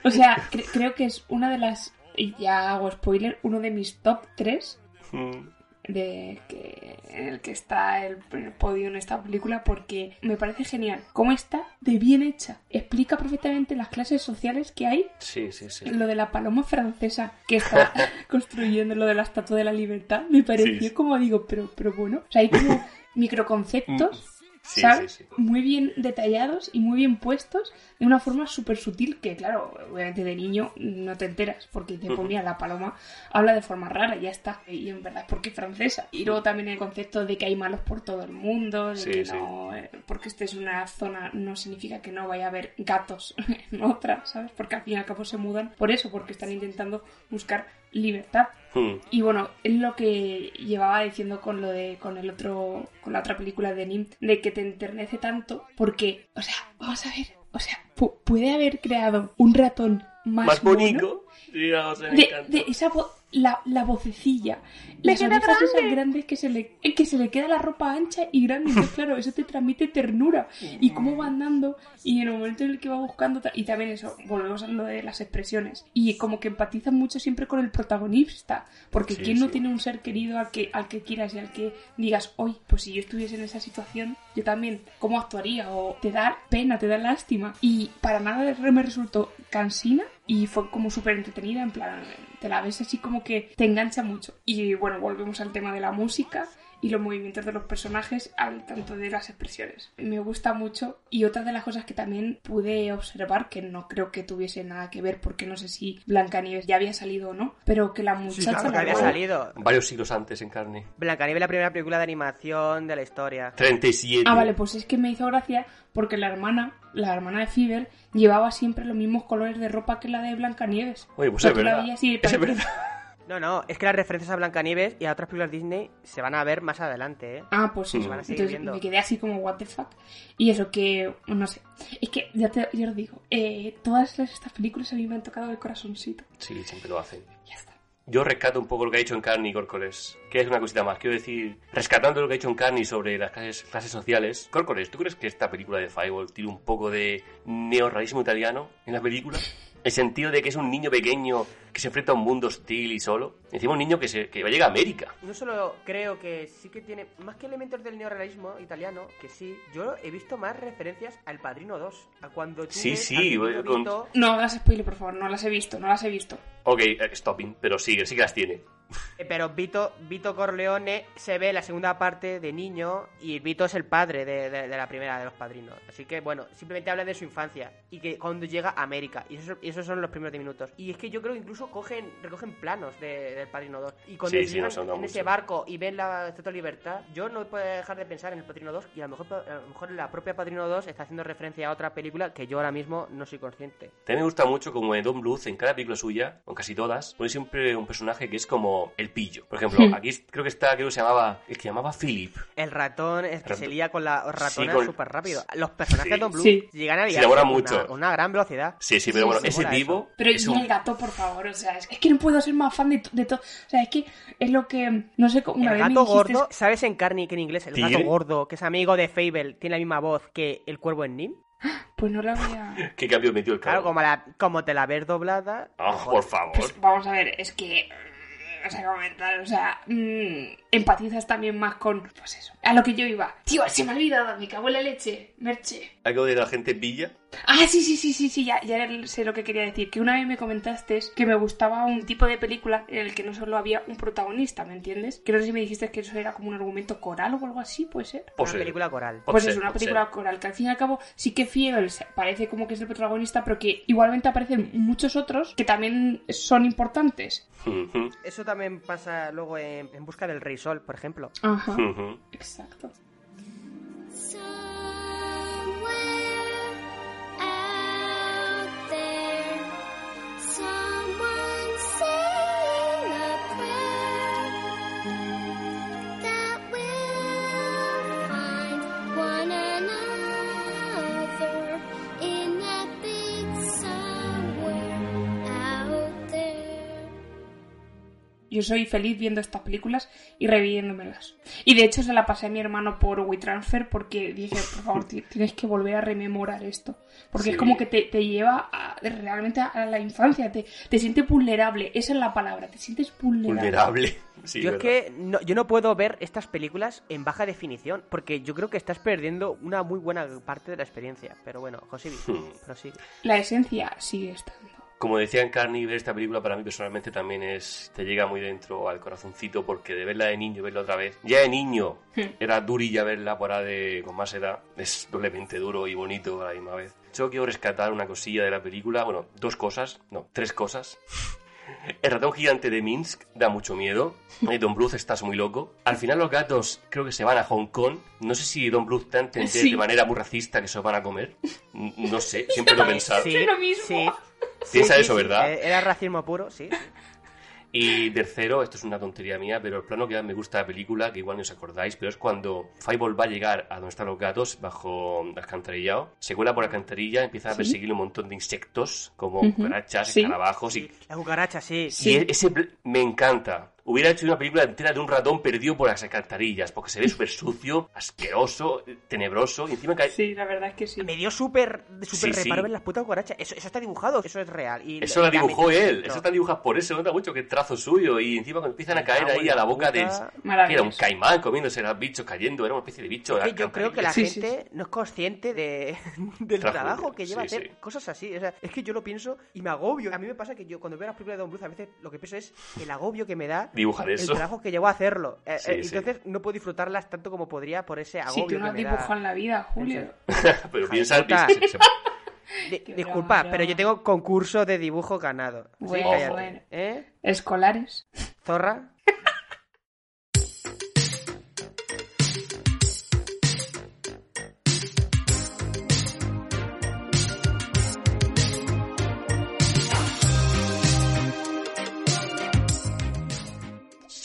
O sea, cre- creo que es una de las... Y ya hago spoiler, uno de mis top 3 Mm, de que en el que está el primer podio en esta película porque me parece genial cómo está de bien hecha explica perfectamente las clases sociales que hay Sí, sí, sí. lo de la paloma francesa que está *laughs* construyendo lo de la estatua de la libertad me pareció sí. como digo pero pero bueno o sea hay como *laughs* microconceptos Sí, ¿sabes? sí, sí. Muy bien detallados y muy bien puestos de una forma súper sutil que, claro, obviamente de niño no te enteras porque te ponía la paloma, habla de forma rara y ya está. Y en verdad es porque es francesa. Y luego también el concepto de que hay malos por todo el mundo, de que no, eh, porque esta es una zona no significa que no vaya a haber gatos *laughs* en otra, ¿sabes? Porque al fin y al cabo se mudan por eso, porque están intentando buscar libertad. Mm, Y bueno, es lo que llevaba diciendo con lo de con el otro con la otra película de Nim de que te enternece tanto porque, o sea, vamos a ver, o sea, pu- puede haber creado un ratón más, bonito. Sí, de, esa la, la vocecilla, ¡Me las queda orejas esas grande! grandes que se le que se le queda la ropa ancha y grande, entonces claro, eso te transmite ternura. Y cómo va andando y en el momento en el que va buscando y también eso, volvemos a lo de las expresiones. Y como que empatizan mucho siempre con el protagonista, porque Sí, quién no tiene un ser querido al que al que quieras y al que digas, "Hoy, pues si yo estuviese en esa situación, yo también cómo actuaría" o te da pena, te da lástima. Y para nada me resultó cansina y fue como súper entretenida, en plan, te la ves así como que te engancha mucho. Y bueno, volvemos al tema de la música y los movimientos de los personajes, al tanto de las expresiones. Me gusta mucho y otra de las cosas que también pude observar, que no creo que tuviese nada que ver, porque no sé si Blancanieves ya había salido o no, pero que la muchacha... claro la había salido. Varios siglos antes en carne. Blancanieves, la primera película de animación de la historia. 37. Ah, vale, pues es que me hizo gracia porque la hermana, la hermana de Fiverr, llevaba siempre los mismos colores de ropa que la de Blancanieves. Oye, pues O sea, es tú la verdad. veías y Es parecía- verdad. No, no, es que las referencias a Blancanieves y a otras películas Disney se van a ver más adelante, ¿eh? Ah, pues sí, Se van a seguir entonces viendo. me quedé así como, what the fuck. Y eso que, no sé, es que ya te, ya os digo, eh, todas las- estas películas a mí me han tocado el corazoncito. Sí, siempre lo hacen. Ya está. Yo rescato un poco lo que ha dicho en Carney Córcoles, que es una cosita más. Quiero decir, rescatando lo que ha dicho en Carney sobre las clases, clases sociales. Córcoles, ¿tú crees que esta película de Fireball tiene un poco de neorrealismo italiano en la película? El sentido de que es un niño pequeño que se enfrenta a un mundo hostil y solo. Encima un niño que, se, que llega a América. No solo creo que sí que tiene más que elementos del neorrealismo italiano, que sí, yo he visto más referencias al Padrino 2, a cuando tú Sí, ves sí, al con- Vito- No hagas spoiler, por favor, no las he visto, no las he visto. Ok, eh, stopping, pero sigue, sí que las tiene. Eh, Pero Vito, Vito Corleone se ve la segunda parte de niño y Vito es el padre de, de- de la primera de los padrinos. Así que, bueno, simplemente habla de su infancia y que cuando llega a América. Y eso- y esos son los primeros 10 minutos. Y es que yo creo que incluso cogen, recogen planos de- del Padrino 2. Y cuando Sí, llegan en ese barco y ven la Estatua de Libertad, yo no puedo dejar de pensar en el Padrino 2 y a lo mejor, a lo mejor la propia Padrino 2 está haciendo referencia a otra película que yo ahora mismo no soy consciente. También me gusta mucho como en Don Bluth, en cada película suya, o en casi todas, pone siempre un personaje que es como el pillo. Por ejemplo, Hmm. aquí creo que está, creo que se llamaba, el que llamaba Philip. El ratón es que Ratón. se lía con la ratona con- súper rápido. Los personajes Sí. de Don Blue Sí. llegan a Se enamora con mucho. Una, con una gran velocidad. Sí, sí, pero Sí, bueno, ese vivo Pero es y un... el gato, por favor, o sea, es, es que no puedo ser más fan de, de todo. O sea, es que es lo que, no sé, cómo una el vez me gato dijiste- gordo, ¿sabes en Carney que en inglés? El ¿Tigre? gato gordo, que es amigo de Fable, tiene la misma voz que el cuervo en Nim. Pues no la había... *laughs* ¿Qué cambio metió el Claro, carro? como, la, como te la ves doblada. Ah, por favor. Pues vamos a ver, es que... O sea, comentar, o sea, mm, empatizas también más con, pues eso, a lo que yo iba. Tío, se me ha olvidado, me cago en la leche, Merche. Algo de la gente en Villa. Ah, sí, sí, sí, sí, sí, ya, ya sé lo que quería decir. Que una vez me comentaste que me gustaba un tipo de película en el que no solo había un protagonista, ¿me entiendes? Que no sé si me dijiste que eso era como un argumento coral o algo así, ¿puede ser? Pues, Una película coral. Pues ser, es una película ser. coral que al fin y al cabo sí que Fiebel parece como que es el protagonista, pero que igualmente aparecen muchos otros que también son importantes. Eso también pasa luego en, en Busca del Rey Sol, por ejemplo. Ajá. Exacto. There, someone saying a prayer Yo soy feliz viendo estas películas y reviviéndomelas. Y de hecho se la pasé a mi hermano por WeTransfer porque dije, por favor, ti- tienes que volver a rememorar esto. Porque es Sí. como que te, te lleva a- realmente a la infancia, te, te sientes vulnerable, esa es la palabra, te sientes vulnerable. Vulnerable. Sí, yo es que no, yo no puedo ver estas películas en baja definición, porque yo creo que estás perdiendo una muy buena parte de la experiencia. Pero bueno, José, Hmm. prosigue. La esencia sigue estando. Como decía en Carney, ver esta película para mí personalmente también es. te llega muy dentro al corazoncito porque de verla de niño y verla otra vez. Ya de niño Hmm. era durilla verla por ahora de con más edad. Es doblemente duro y bonito a la misma vez. Yo quiero rescatar una cosilla de la película, bueno, dos cosas, no, tres cosas. *laughs* El ratón gigante de Minsk da mucho miedo. Eh, Don Bluth estás muy loco. Al final los gatos creo que se van a Hong Kong. No sé si Don Bluth te entendido Sí. de manera muy racista que se los van a comer. No sé, siempre lo he *laughs* pensado. Sí, lo mismo. sí. Piensa Sí, eso, sí, ¿verdad? eh, Era racismo puro, sí. sí. Y tercero, esto es una tontería mía, pero el plano que más me gusta de la película, que igual no os acordáis, pero es cuando Fireball va a llegar a donde están los gatos, bajo el alcantarillado, se cuela por la alcantarilla, empieza a Sí. perseguir un montón de insectos, como Ujú. cucarachas, Sí. escarabajos, y, La cucaracha, sí. Sí. y e- ese me encanta. Hubiera hecho una película entera de un ratón perdido por las alcantarillas, porque se ve súper sucio, asqueroso, tenebroso, y encima cae... Sí, la verdad es que sí. Me dio súper súper Sí, reparo sí. ver las putas cucarachas. Eso, eso está dibujado, eso es real. Y Eso lo la dibujó él, eso están dibujadas por eso, nota mucho que trazo suyo, y encima cuando empiezan a caer ahí a la boca del... que era un caimán comiéndose los bichos cayendo, era una especie de bicho. Es que yo creo que la Sí, sí, gente no es consciente de, *laughs* del Trabajo, trabajo que lleva sí, hacer sí. cosas así. O sea, es que yo lo pienso y me agobio. A mí me pasa que yo cuando veo las películas de Don Bluth a veces lo que pienso es el agobio que me da Dibujar el eso. trabajo que llevo a hacerlo. Eh, Sí, eh, sí. entonces no puedo disfrutarlas tanto como podría por ese Si agobio tú no que has me da. dibujado en la vida, Julio. *laughs* Pero piensa, *laughs* Di- disculpa, broma, pero yo tengo concurso de dibujo ganado. Sí, Bueno, cállate. bueno. ¿Eh? Escolares. Zorra.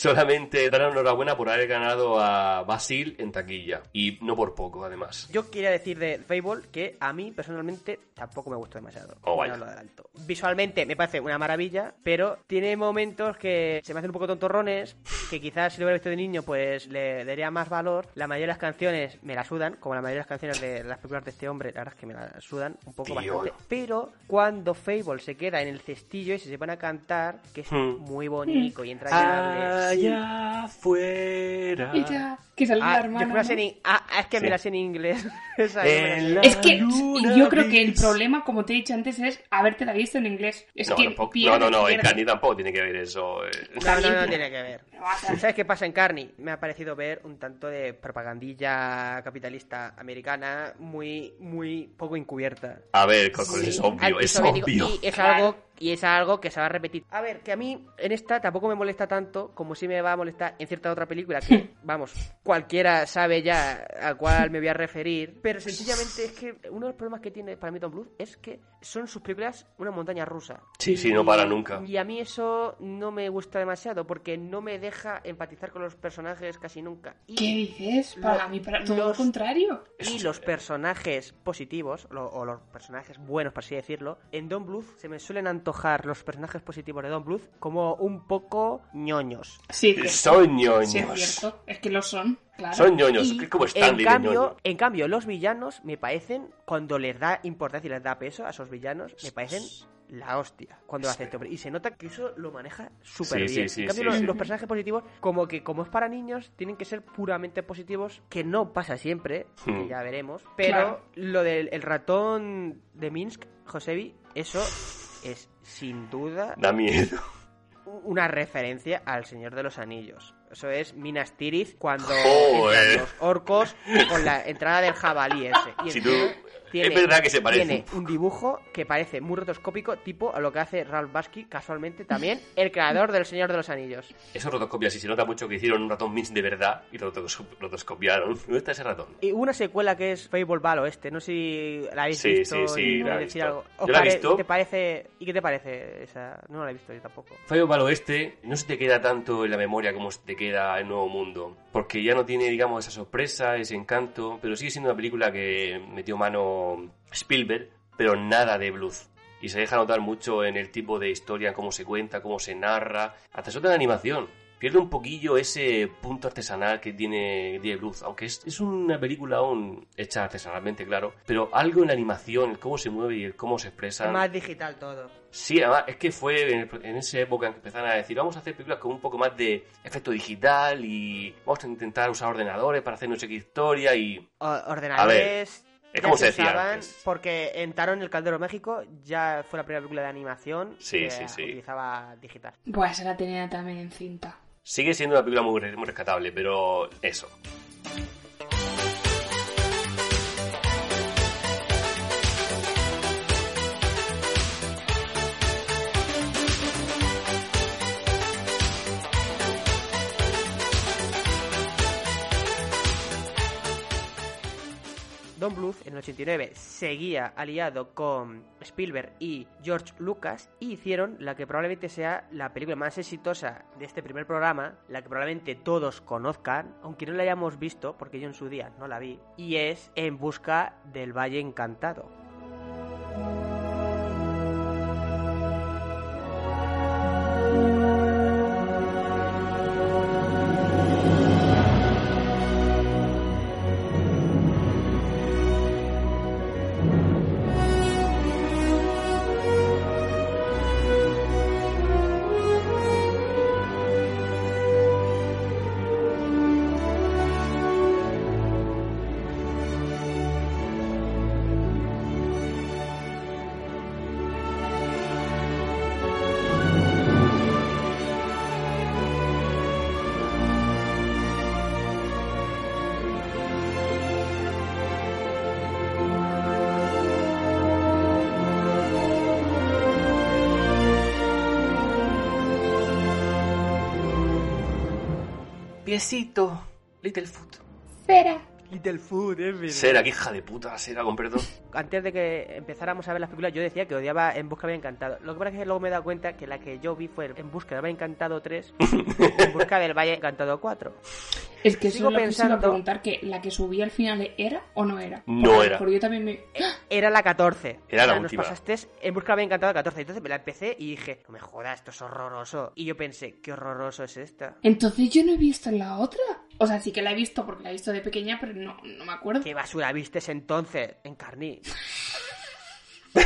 Solamente dar enhorabuena por haber ganado a Basil en taquilla. Y no por poco, además. Yo quería decir de Fable que a mí personalmente tampoco me gustó demasiado. Oh, vaya. Ya lo adelanto. Visualmente me parece una maravilla, pero tiene momentos que se me hacen un poco tontorrones, que quizás si lo hubiera visto de niño pues le daría más valor. La mayoría de las canciones me la sudan, como la mayoría de las canciones de las películas de este hombre, la verdad es que me la sudan un poco Tío. bastante. Pero cuando Fable se queda en el cestillo y se pone a cantar, que es Hmm. muy bonito y entrañable. Allá afuera. Y ya, que salió Ah, la yo hermana. me la sé ¿no? en- ah, es que Sí. me la sé en inglés. *laughs* Esa En la- Es que yo creo que el problema, como te he dicho antes, es haberte la visto en inglés. Es no, que no, no, no, en. Carni tampoco tiene que ver eso. eh. No, no, no tiene que ver. ¿Sabes qué pasa en Carney? Me ha parecido ver un tanto de propagandilla capitalista americana muy, muy poco encubierta. A ver, Coco, es Sí, obvio, es obvio. Y es Claro. algo y es algo que se va a repetir. A ver, que a mí en esta tampoco me molesta tanto como si me va a molestar en cierta otra película que, *laughs* vamos, cualquiera sabe ya a cuál me voy a referir. Pero sencillamente es que uno de los problemas que tiene para mí Tom Bluth es que son sus películas una montaña rusa. Sí, sí, no para nunca. Y a mí eso no me gusta demasiado porque no me deja empatizar con los personajes casi nunca. Y, ¿Qué dices? Para Lo- mí, para todo lo los- contrario. y los personajes positivos, lo- o los personajes buenos, por así decirlo, en Don Bluth se me suelen antojar los personajes positivos de Don Bluth como un poco ñoños. Sí, es. Son ñoños. Sí, es cierto. Es que lo son, claro. Son ñoños, Y, como en Stanley de cambio, ñoño. en cambio, los villanos me parecen, cuando les da importancia y les da peso a esos villanos, me parecen la hostia cuando lo hace este hombre. Y se nota que eso lo maneja súper Sí, bien. sí, sí, en cambio, sí, los, sí. los personajes positivos, como que como es para niños, tienen que ser puramente positivos, que no pasa siempre, que Hmm. ya veremos. Pero Claro. lo del el ratón de Minsk, Josevi, eso es sin duda Da miedo. una referencia al Señor de los Anillos. Eso es Minas Tirith cuando entran los orcos con la entrada del jabalí ese. Y Si encima tú- es verdad que se parece. Tiene un dibujo que parece muy rotoscópico, tipo a lo que hace Ralph Basky, casualmente también, el creador del Señor de los Anillos. Eso rotoscopias y se nota mucho que hicieron un ratón de verdad y lo rotos- rotoscopiaron. *laughs* ¿Dónde está ese ratón? Y una secuela que es Fable Val Oeste, no sé si la habéis Sí, visto. sí, sí, la he decir visto. algo. ¿Os Yo la he visto. ¿y ¿Te parece... ¿Y qué te parece esa? No la he visto yo tampoco. Fabio Palo Oeste no se te queda tanto en la memoria como se te queda en Nuevo Mundo. Porque ya no tiene, digamos, esa sorpresa, ese encanto. Pero sigue siendo una película que metió mano Spielberg, pero nada de blues. Y se deja notar mucho en el tipo de historia, cómo se cuenta, cómo se narra. Hasta eso de la animación. Pierde un poquillo ese punto artesanal que tiene Die Blues, aunque es, es una película aún hecha artesanalmente, claro, pero algo en la animación, el cómo se mueve y el cómo se expresa. Es más digital todo. Sí, además es que fue en, en esa época en que empezaron a decir vamos a hacer películas con un poco más de efecto digital y vamos a intentar usar ordenadores para hacer no sé qué historia y O- ordenadores. Es ya como se decía antes. Porque en Taron el Caldero México ya fue la primera película de animación Sí, que sí, sí. utilizaba digital. Pues la tenía también en cinta. sigue siendo una película muy, muy rescatable, pero eso. Don Bluth en el 89 seguía aliado con Spielberg y George Lucas y hicieron la que probablemente sea la película más exitosa de este primer programa, la que probablemente todos conozcan, aunque no la hayamos visto, porque yo en su día no la vi, y es En busca del Valle Encantado. Piecito, Littlefoot. Cera. Littlefoot, es verdad. Sera, que hija de puta, Sera, con perdón. Antes de que empezáramos a ver las películas, yo decía que odiaba En Busca del Encantado. Lo que pasa es que luego me he dado cuenta que la que yo vi fue En Busca del Valle Encantado 3 *laughs* En Busca del Valle Encantado 4. Es que eso Sigo es lo que pensando- preguntar, que la que subí al final era o no era. No Porque era. mejor yo también me... Era la 14. Era la O sea, última. Nos pasaste En Busca del Valle Encantado 14. Entonces me la empecé y dije, no me jodas, esto es horroroso. Y yo pensé, qué horroroso es esta. Entonces yo no he visto la otra. O sea, sí que la he visto porque la he visto de pequeña, pero no, no me acuerdo. ¿Qué basura vistes entonces? En Carní. *laughs*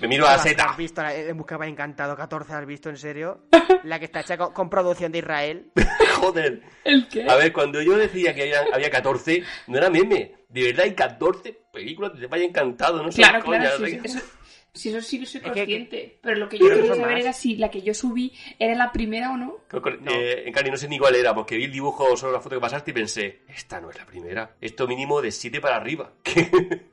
Me miro a la seta. ¿Has visto la En Busca del Valle Encantado 14? ¿Has visto en serio? *laughs* La que está hecha con, con producción de Israel. *laughs* Joder. ¿El qué? A ver, cuando yo decía que había, había 14, no era meme. De verdad hay 14 películas que te vaya encantado, no sé Claro, coña. no sí, qué- eso, sí, que soy que- consciente. Pero lo que yo quería saber más. era si la que yo subí era la primera o no. Eh, en Cani no sé ni cuál era, porque vi el dibujo, solo la foto que pasaste y pensé, esta no es la primera. Esto mínimo de 7 para arriba. *laughs*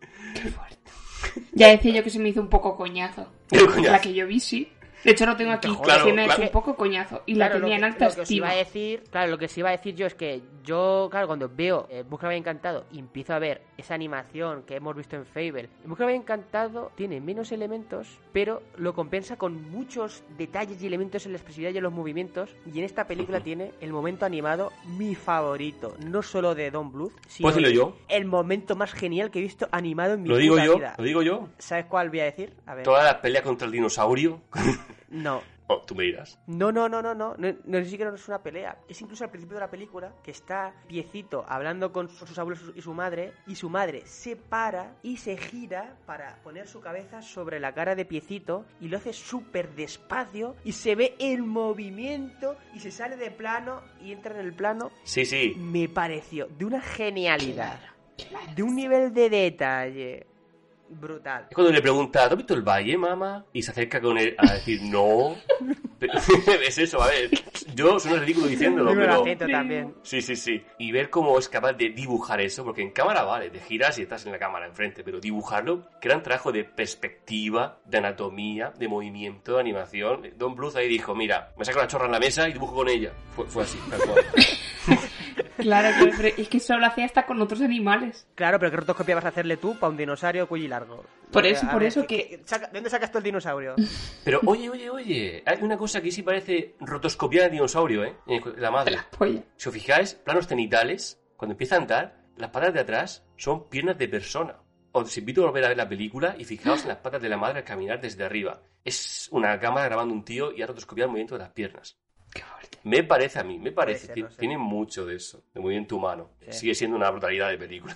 Ya decía yo que se me hizo un poco coñazo. ¿Qué coñazo? La que yo vi, sí. De hecho, lo tengo aquí. Claro, se me ha hecho un poco coñazo. Y la tenía en lo que, alta lo que os iba a decir, claro, lo que os iba a decir yo es que yo, claro, cuando veo eh, Encantado y empiezo a ver esa animación que hemos visto en Fable, en Busca Valle Encantado tiene menos elementos, pero lo compensa con muchos detalles y elementos en la expresividad y en los movimientos. Y en esta película tiene el momento animado mi favorito, no solo de Don Bluth, sino ¿Puedo decirlo yo? el momento más genial que he visto animado en mi Lo digo puta yo, vida. lo digo yo. ¿Sabes cuál voy a decir? A ver. Todas las peleas contra el dinosaurio. No. *laughs* Oh, tú me dirás. No, no, no, no, no, no, no ni siquiera es una pelea. Es incluso al principio de la película que está Piecito hablando con sus abuelos y su madre y su madre se para y se gira para poner su cabeza sobre la cara de Piecito y lo hace súper despacio y se ve el movimiento y se sale de plano y entra en el plano. Sí, sí. Me pareció de una genialidad, de un nivel de detalle brutal. Es cuando le pregunta, ¿tú has visto el valle, mamá? Y se acerca con él a decir, no. *laughs* *laughs* Es eso, a ver. Yo suena ridículo diciéndolo, el pero... también. Sí, sí, sí. Y ver cómo es capaz de dibujar eso, porque en cámara vale, te giras y estás en la cámara enfrente, pero dibujarlo, gran trabajo de perspectiva, de anatomía, de movimiento, de animación. Don Bluth ahí dijo, mira, me saco la chorra en la mesa y dibujo con ella. Fue, fue así, tal cual. *laughs* Claro, claro, pero es que eso lo hacía hasta con otros animales. Claro, pero ¿qué rotoscopia vas a hacerle tú para un dinosaurio cuello largo? Por eso, por eso ¿qué- que- ¿De dónde sacas tú el dinosaurio? *laughs* Pero oye, oye, oye, hay una cosa que sí parece rotoscopia de dinosaurio, ¿eh? En La madre. Si os fijáis, planos cenitales, cuando empieza a andar, las patas de atrás son piernas de persona. Os invito a volver a ver la película y fijaos en las patas de la madre al caminar desde arriba. Es una cámara grabando un tío y ha rotoscopiado el movimiento de las piernas. Qué fuerte. Me parece a mí, me parece. ser, ti- no sé. Tiene mucho de eso, de movimiento humano. Sí. Sigue siendo una brutalidad de película.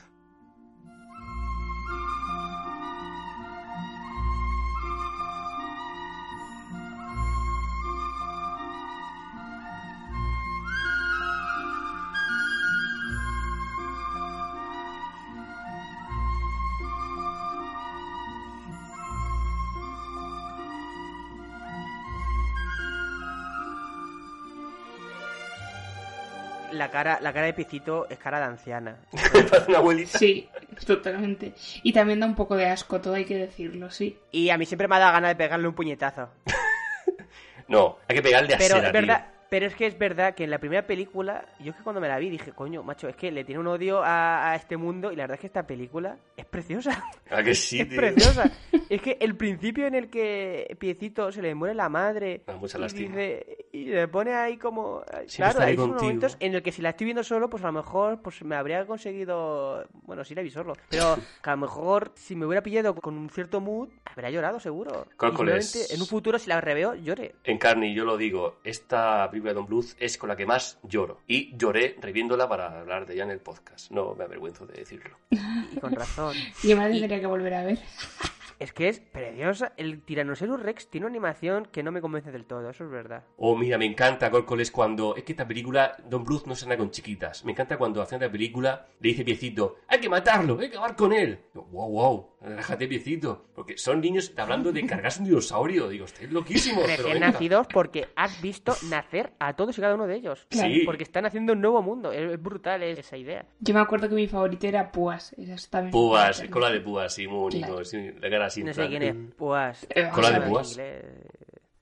Cara, la cara de Piecito es cara de anciana. *laughs* Parece una abuelita. Sí, totalmente. Y también da un poco de asco, todo hay que decirlo, sí. Y a mí siempre me ha dado ganas de pegarle un puñetazo. *laughs* No, hay que pegarle a Pero es tío. Pero es que es verdad que en la primera película, yo es que cuando me la vi dije, coño, macho, es que le tiene un odio a, a este mundo y la verdad es que esta película es preciosa. *laughs* ¿A que sí, es tío? preciosa. *laughs* es que el principio en el que Piecito se le muere la madre Da mucha y, lástima. dice- y le pone ahí como... Siempre claro, esos contigo. momentos en el que si la estoy viendo solo, pues a lo mejor pues me habría conseguido... Bueno, sí la vi solo. Pero *laughs* que a lo mejor si me hubiera pillado con un cierto mood, habría llorado seguro. Y en un futuro si la reveo, llore. En carne, yo lo digo, esta película de Don Bluth es con la que más lloro. Y lloré reviéndola para hablar de ella en el podcast. No me avergüenzo de decirlo. Y con razón. *laughs* Yo me tendría que volver a ver. Es que es preciosa. El Tyrannosaurus Rex tiene una animación que no me convence del todo, eso es verdad. Oh, mira, me encanta, Córcoles, cuando... Es que esta película, Don Bluth no se anda con chiquitas. Me encanta cuando de la película le dice Piecito, hay que matarlo, hay que acabar con él. Yo, wow, wow, relájate, Piecito. Porque son niños hablando de cargarse un dinosaurio. Digo, estáis loquísimos, pero Recién nacidos porque has visto nacer a todos y cada uno de ellos. Claro. Sí. Porque están haciendo un nuevo mundo. Es brutal es- esa idea. Yo me acuerdo que mi favorita era Púas. Esa. Púas, cola de púas, sí, muy bonito. Claro. sí, la cara así. No sé quién es. Pues. Eh, Cola de púas.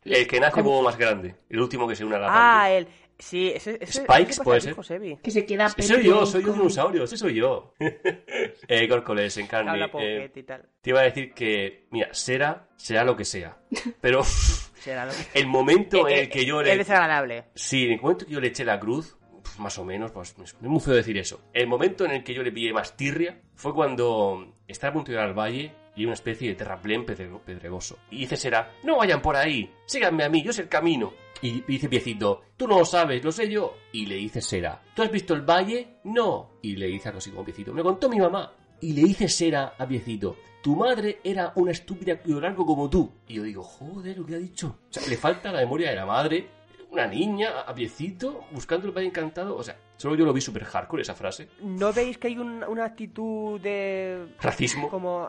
El que nace como más grande. El último que se une a la Ah, el, Sí, ese, ese Spikes, ese puede ser. Josebi. Que se queda Ese soy yo, soy un dinosaurio, ese soy yo. *laughs* eh, Córcoles, en carne. Eh, poquete y tal. te iba a decir que, mira, será, será lo que sea. Pero *laughs* Será lo que- *laughs* el momento en Eh, el que yo Es le... desagradable. Sí, en el momento que yo le eché la cruz, pues, más o menos, pues es muy feo decir eso. El momento en el que yo le pillé más tirria fue cuando estaba a punto de ir al valle y hay una especie de terraplén pedrego- pedregoso. Y dice Sera, no vayan por ahí, síganme a mí, yo sé el camino. Y dice Piecito, tú no lo sabes, lo sé yo. Y le dice Sera, ¿tú has visto el valle? No. Y le dice algo así como Piecito, me lo contó mi mamá. Y le dice Sera a Piecito, tu madre era una estúpida cuello largo como tú. Y yo digo, joder, lo que ha dicho. O sea, le falta la memoria de la madre, una niña, a Piecito, buscando el valle encantado. O sea, solo yo lo vi super hardcore esa frase. ¿No veis que hay un- una actitud de... Racismo. como...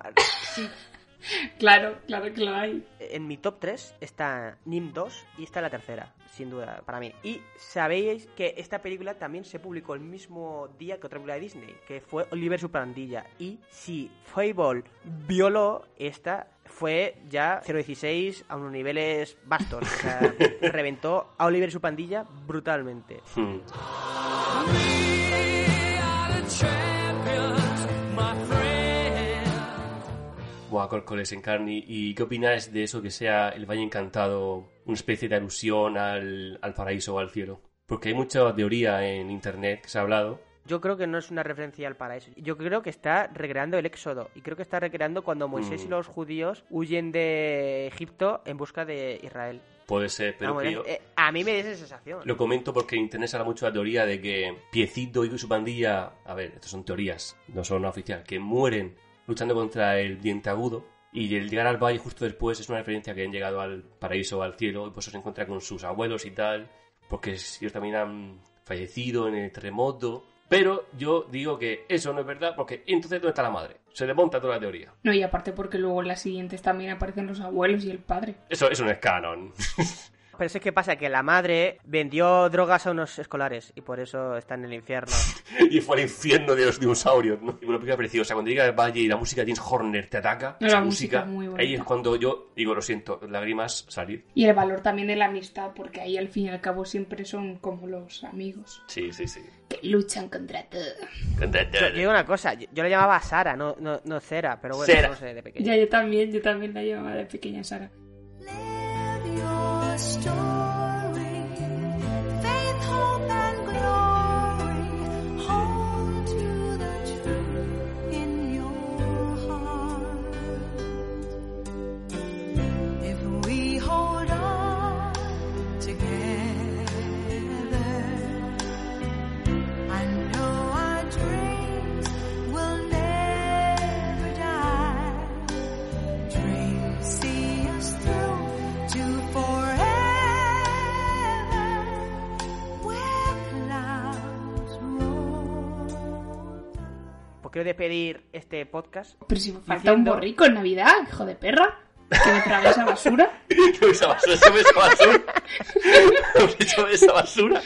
Sí, *laughs* Claro, claro que lo hay. en mi top 3 está Nim 2 y está la tercera, sin duda, para mí. Y sabéis que esta película también se publicó el mismo día que otra película de Disney, que fue Oliver su pandilla. Y si Fable violó esta, fue ya 0.16 a unos niveles vastos. O sea, *laughs* reventó a Oliver y su pandilla brutalmente. Hmm. Buah, Córcoles en carne. ¿Y qué opináis de eso que sea el Valle Encantado una especie de alusión al, al paraíso o al cielo? Porque hay mucha teoría en internet que se ha hablado. Yo creo que no es una referencia al paraíso. Yo creo que está recreando el éxodo. Y creo que está recreando cuando Moisés y Mm. los judíos huyen de Egipto en busca de Israel. Puede ser, pero eh, yo eh, a mí me da esa sensación. lo comento porque en internet se habla mucho la teoría de que Piecito y su pandilla, a ver, estas son teorías, no son oficiales, que mueren luchando contra el diente agudo. Y el llegar al valle justo después es una referencia que han llegado al paraíso o al cielo y pues se encuentra con sus abuelos y tal, porque ellos también han fallecido en el terremoto. Pero yo digo que eso no es verdad porque entonces ¿dónde está la madre? Se desmonta toda la teoría. No, y aparte porque luego en las siguientes también aparecen los abuelos y el padre. Eso, eso no es canon. *laughs* Pero es que pasa que la madre vendió drogas a unos escolares y por eso está en el infierno. *laughs* y fue al infierno de los dinosaurios, ¿no? Y una película preciosa. Cuando llega al valle y la música de James Horner te ataca, La esa música música, es muy bonita. ahí es cuando yo digo, lo siento, lágrimas salir. Y el valor también de la amistad, porque ahí al fin y al cabo siempre son como los amigos. Sí, sí, sí. Que luchan contra todo. Yo digo una cosa, yo, yo la llamaba Sara, no, no, no Cera, pero bueno, Cera. no sé, de pequeño. Ya, yo también, yo también la llamaba de pequeña Sara. the storm. Quiero despedir este podcast. Pero si falta un borrico en Navidad, hijo de perra. Que me traga esa basura. *laughs* ¿Qué esa basura? ¿Qué esa basura? *laughs* ¿Has hecho esa basura?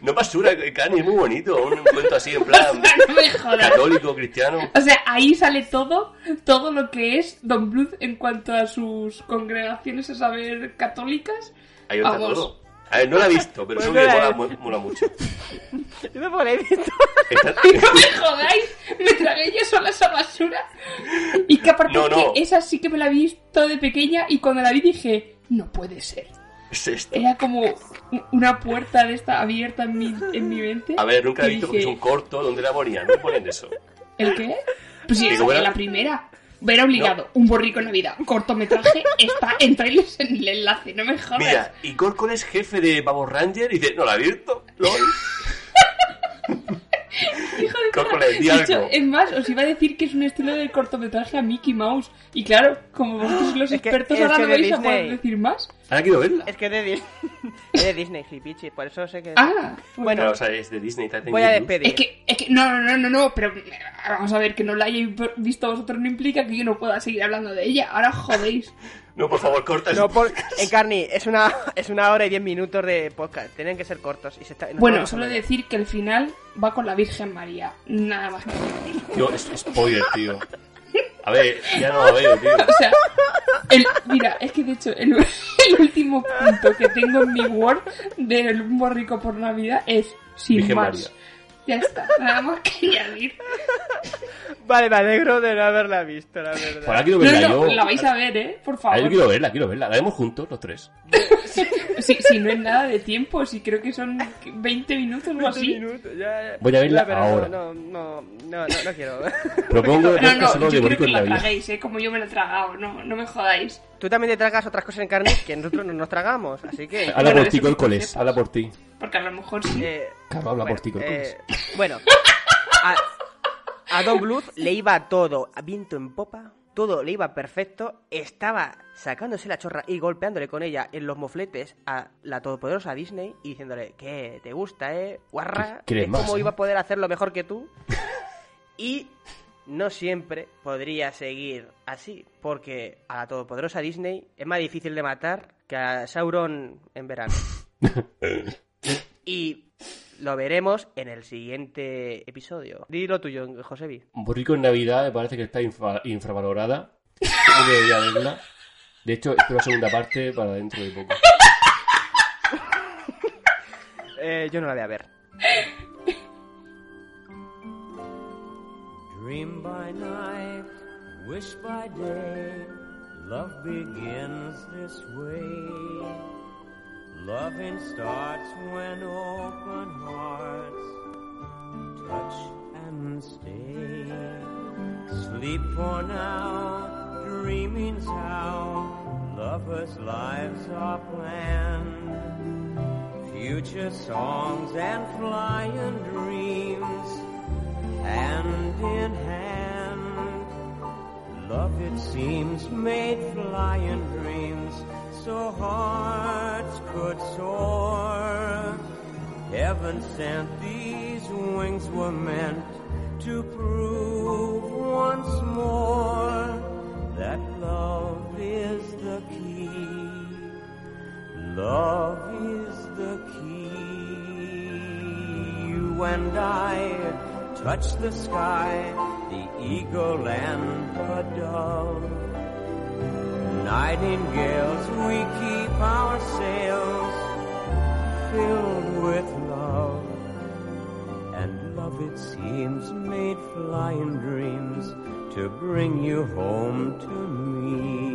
No basura, Cani, es muy bonito. Un cuento así en plan *laughs* no católico, cristiano. O sea, ahí sale todo, todo lo que es Don Bluth en cuanto a sus congregaciones, a saber, católicas. Ahí está Vamos. todo. A ver, no la he visto, pero Pues seguro que la mola, he- mu- mola mucho. *laughs* Yo me he visto. Está- *laughs* No me jodáis, me tragué yo sola esa basura. Y que aparte No, es no. que esa sí que me la vi visto de pequeña y cuando la vi dije, no puede ser. es esto. Era como u- una puerta de esta abierta en mi, en mi mente. A ver, nunca he y visto porque dije, es un corto donde la ponían. No ponen eso. ¿El qué? Pues sí, Digo, esa fue bueno. la primera. Ver obligado, un borrico en Navidad, cortometraje, está en trailers en el enlace, no me jodas. Mira, y Corcon es jefe de Pavo Ranger y dice, no la he visto. LOL. *laughs* Hijo de di hecho, es más, os iba a decir que es un estilo de cortometraje a Mickey Mouse. Y claro, como *gasps* vosotros los Es que- expertos, es ahora no de vais a poder decir más. Ahora quiero verla. Es que es de, Dis- *laughs* es de Disney, Flipichi, por eso sé que... Ah, Bueno, Pero, o sea, es de Disney. voy a despedir. Es que, es que, no, no, no, no, no, pero eh, vamos a ver, que no la hayáis visto vosotros no implica que yo no pueda seguir hablando de ella. Ahora jodéis. *laughs* No, por favor, corta No, por... Encarni, es una, es una hora y diez minutos de podcast. Tienen que ser cortos. Y se está... Bueno, solo decir que el final va con la Virgen María. Nada más que decir. Tío, es spoiler, tío. A ver, ya no la veo, tío. O sea, el, mira, es que de hecho, el, el último punto que tengo en mi Word del un borrico por Navidad es sin Virgen más. María. Ya está, nada más que añadir. Vale, me alegro de no haberla visto, la verdad. Ahora quiero verla no, yo. la vais a ver, ¿eh? Por Ah, favor. yo quiero verla, quiero verla. La vemos juntos, los tres. Si, si no es nada de tiempo, si creo que son 20 minutos o 20 así. minutos, ya, ya. Voy a verla Ya, ahora. No, no, no, no, no quiero. Propongo No, no, yo quiero que la traguéis, ¿eh? Como yo me la he tragado, no, no me jodáis. Tú también te tragas otras cosas en carne que nosotros no nos tragamos, así que... Habla Bueno, por ti, sepas. Habla por ti. Porque a lo mejor sí. Eh, Claro, habla bueno, por ti, Córcoles. eh, bueno, a, a Don Bluth le iba todo a viento en popa, todo le iba perfecto, estaba sacándose la chorra y golpeándole con ella en los mofletes a la todopoderosa Disney y diciéndole que te gusta, eh, guarra, ¿Quieres ¿ves más, cómo eh? iba a poder hacerlo mejor que tú? *laughs* y no siempre podría seguir así, porque a la todopoderosa Disney es más difícil de matar que a Sauron en verano. *laughs* Y lo veremos en el siguiente episodio. Dilo tuyo, Josebi. Borrico en Navidad me parece que está infra- infravalorada. *laughs* Verla. De hecho, espero la segunda parte para dentro de poco. *laughs* Eh, yo no la voy a ver. Dream by night, wish by day, love begins this way. Loving starts when open hearts touch and stay. Sleep for now, dreaming's how lovers' lives are planned. Future songs and flying dreams, hand in hand. Love, it seems, made flying dreams so hearts could soar. Heaven sent these wings were meant to prove once more that love is the key. Love is the key. You and I touch the sky, the eagle and the dove. Nightingales, we keep our sails filled with love. And love, it seems, made flying dreams to bring you home to me.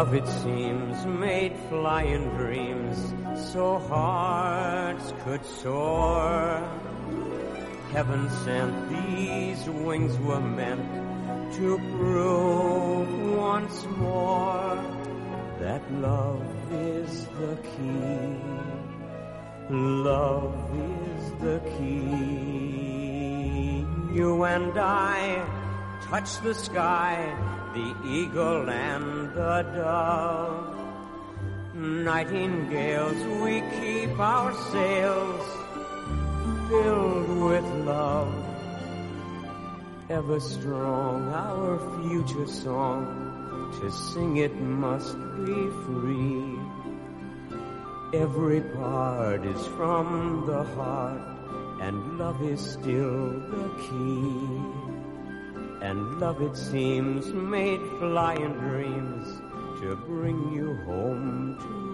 Love, it seems, made flying dreams so hearts could soar. Heaven sent these wings were meant to prove once more that love is the key. Love is the key. You and I touch the sky, the eagle and the dove. Nightingales, we keep our sails filled with love. Ever strong, our future song, to sing it must be free. Every part is from the heart, and love is still the key. And love, it seems, made flying dreams to bring you home to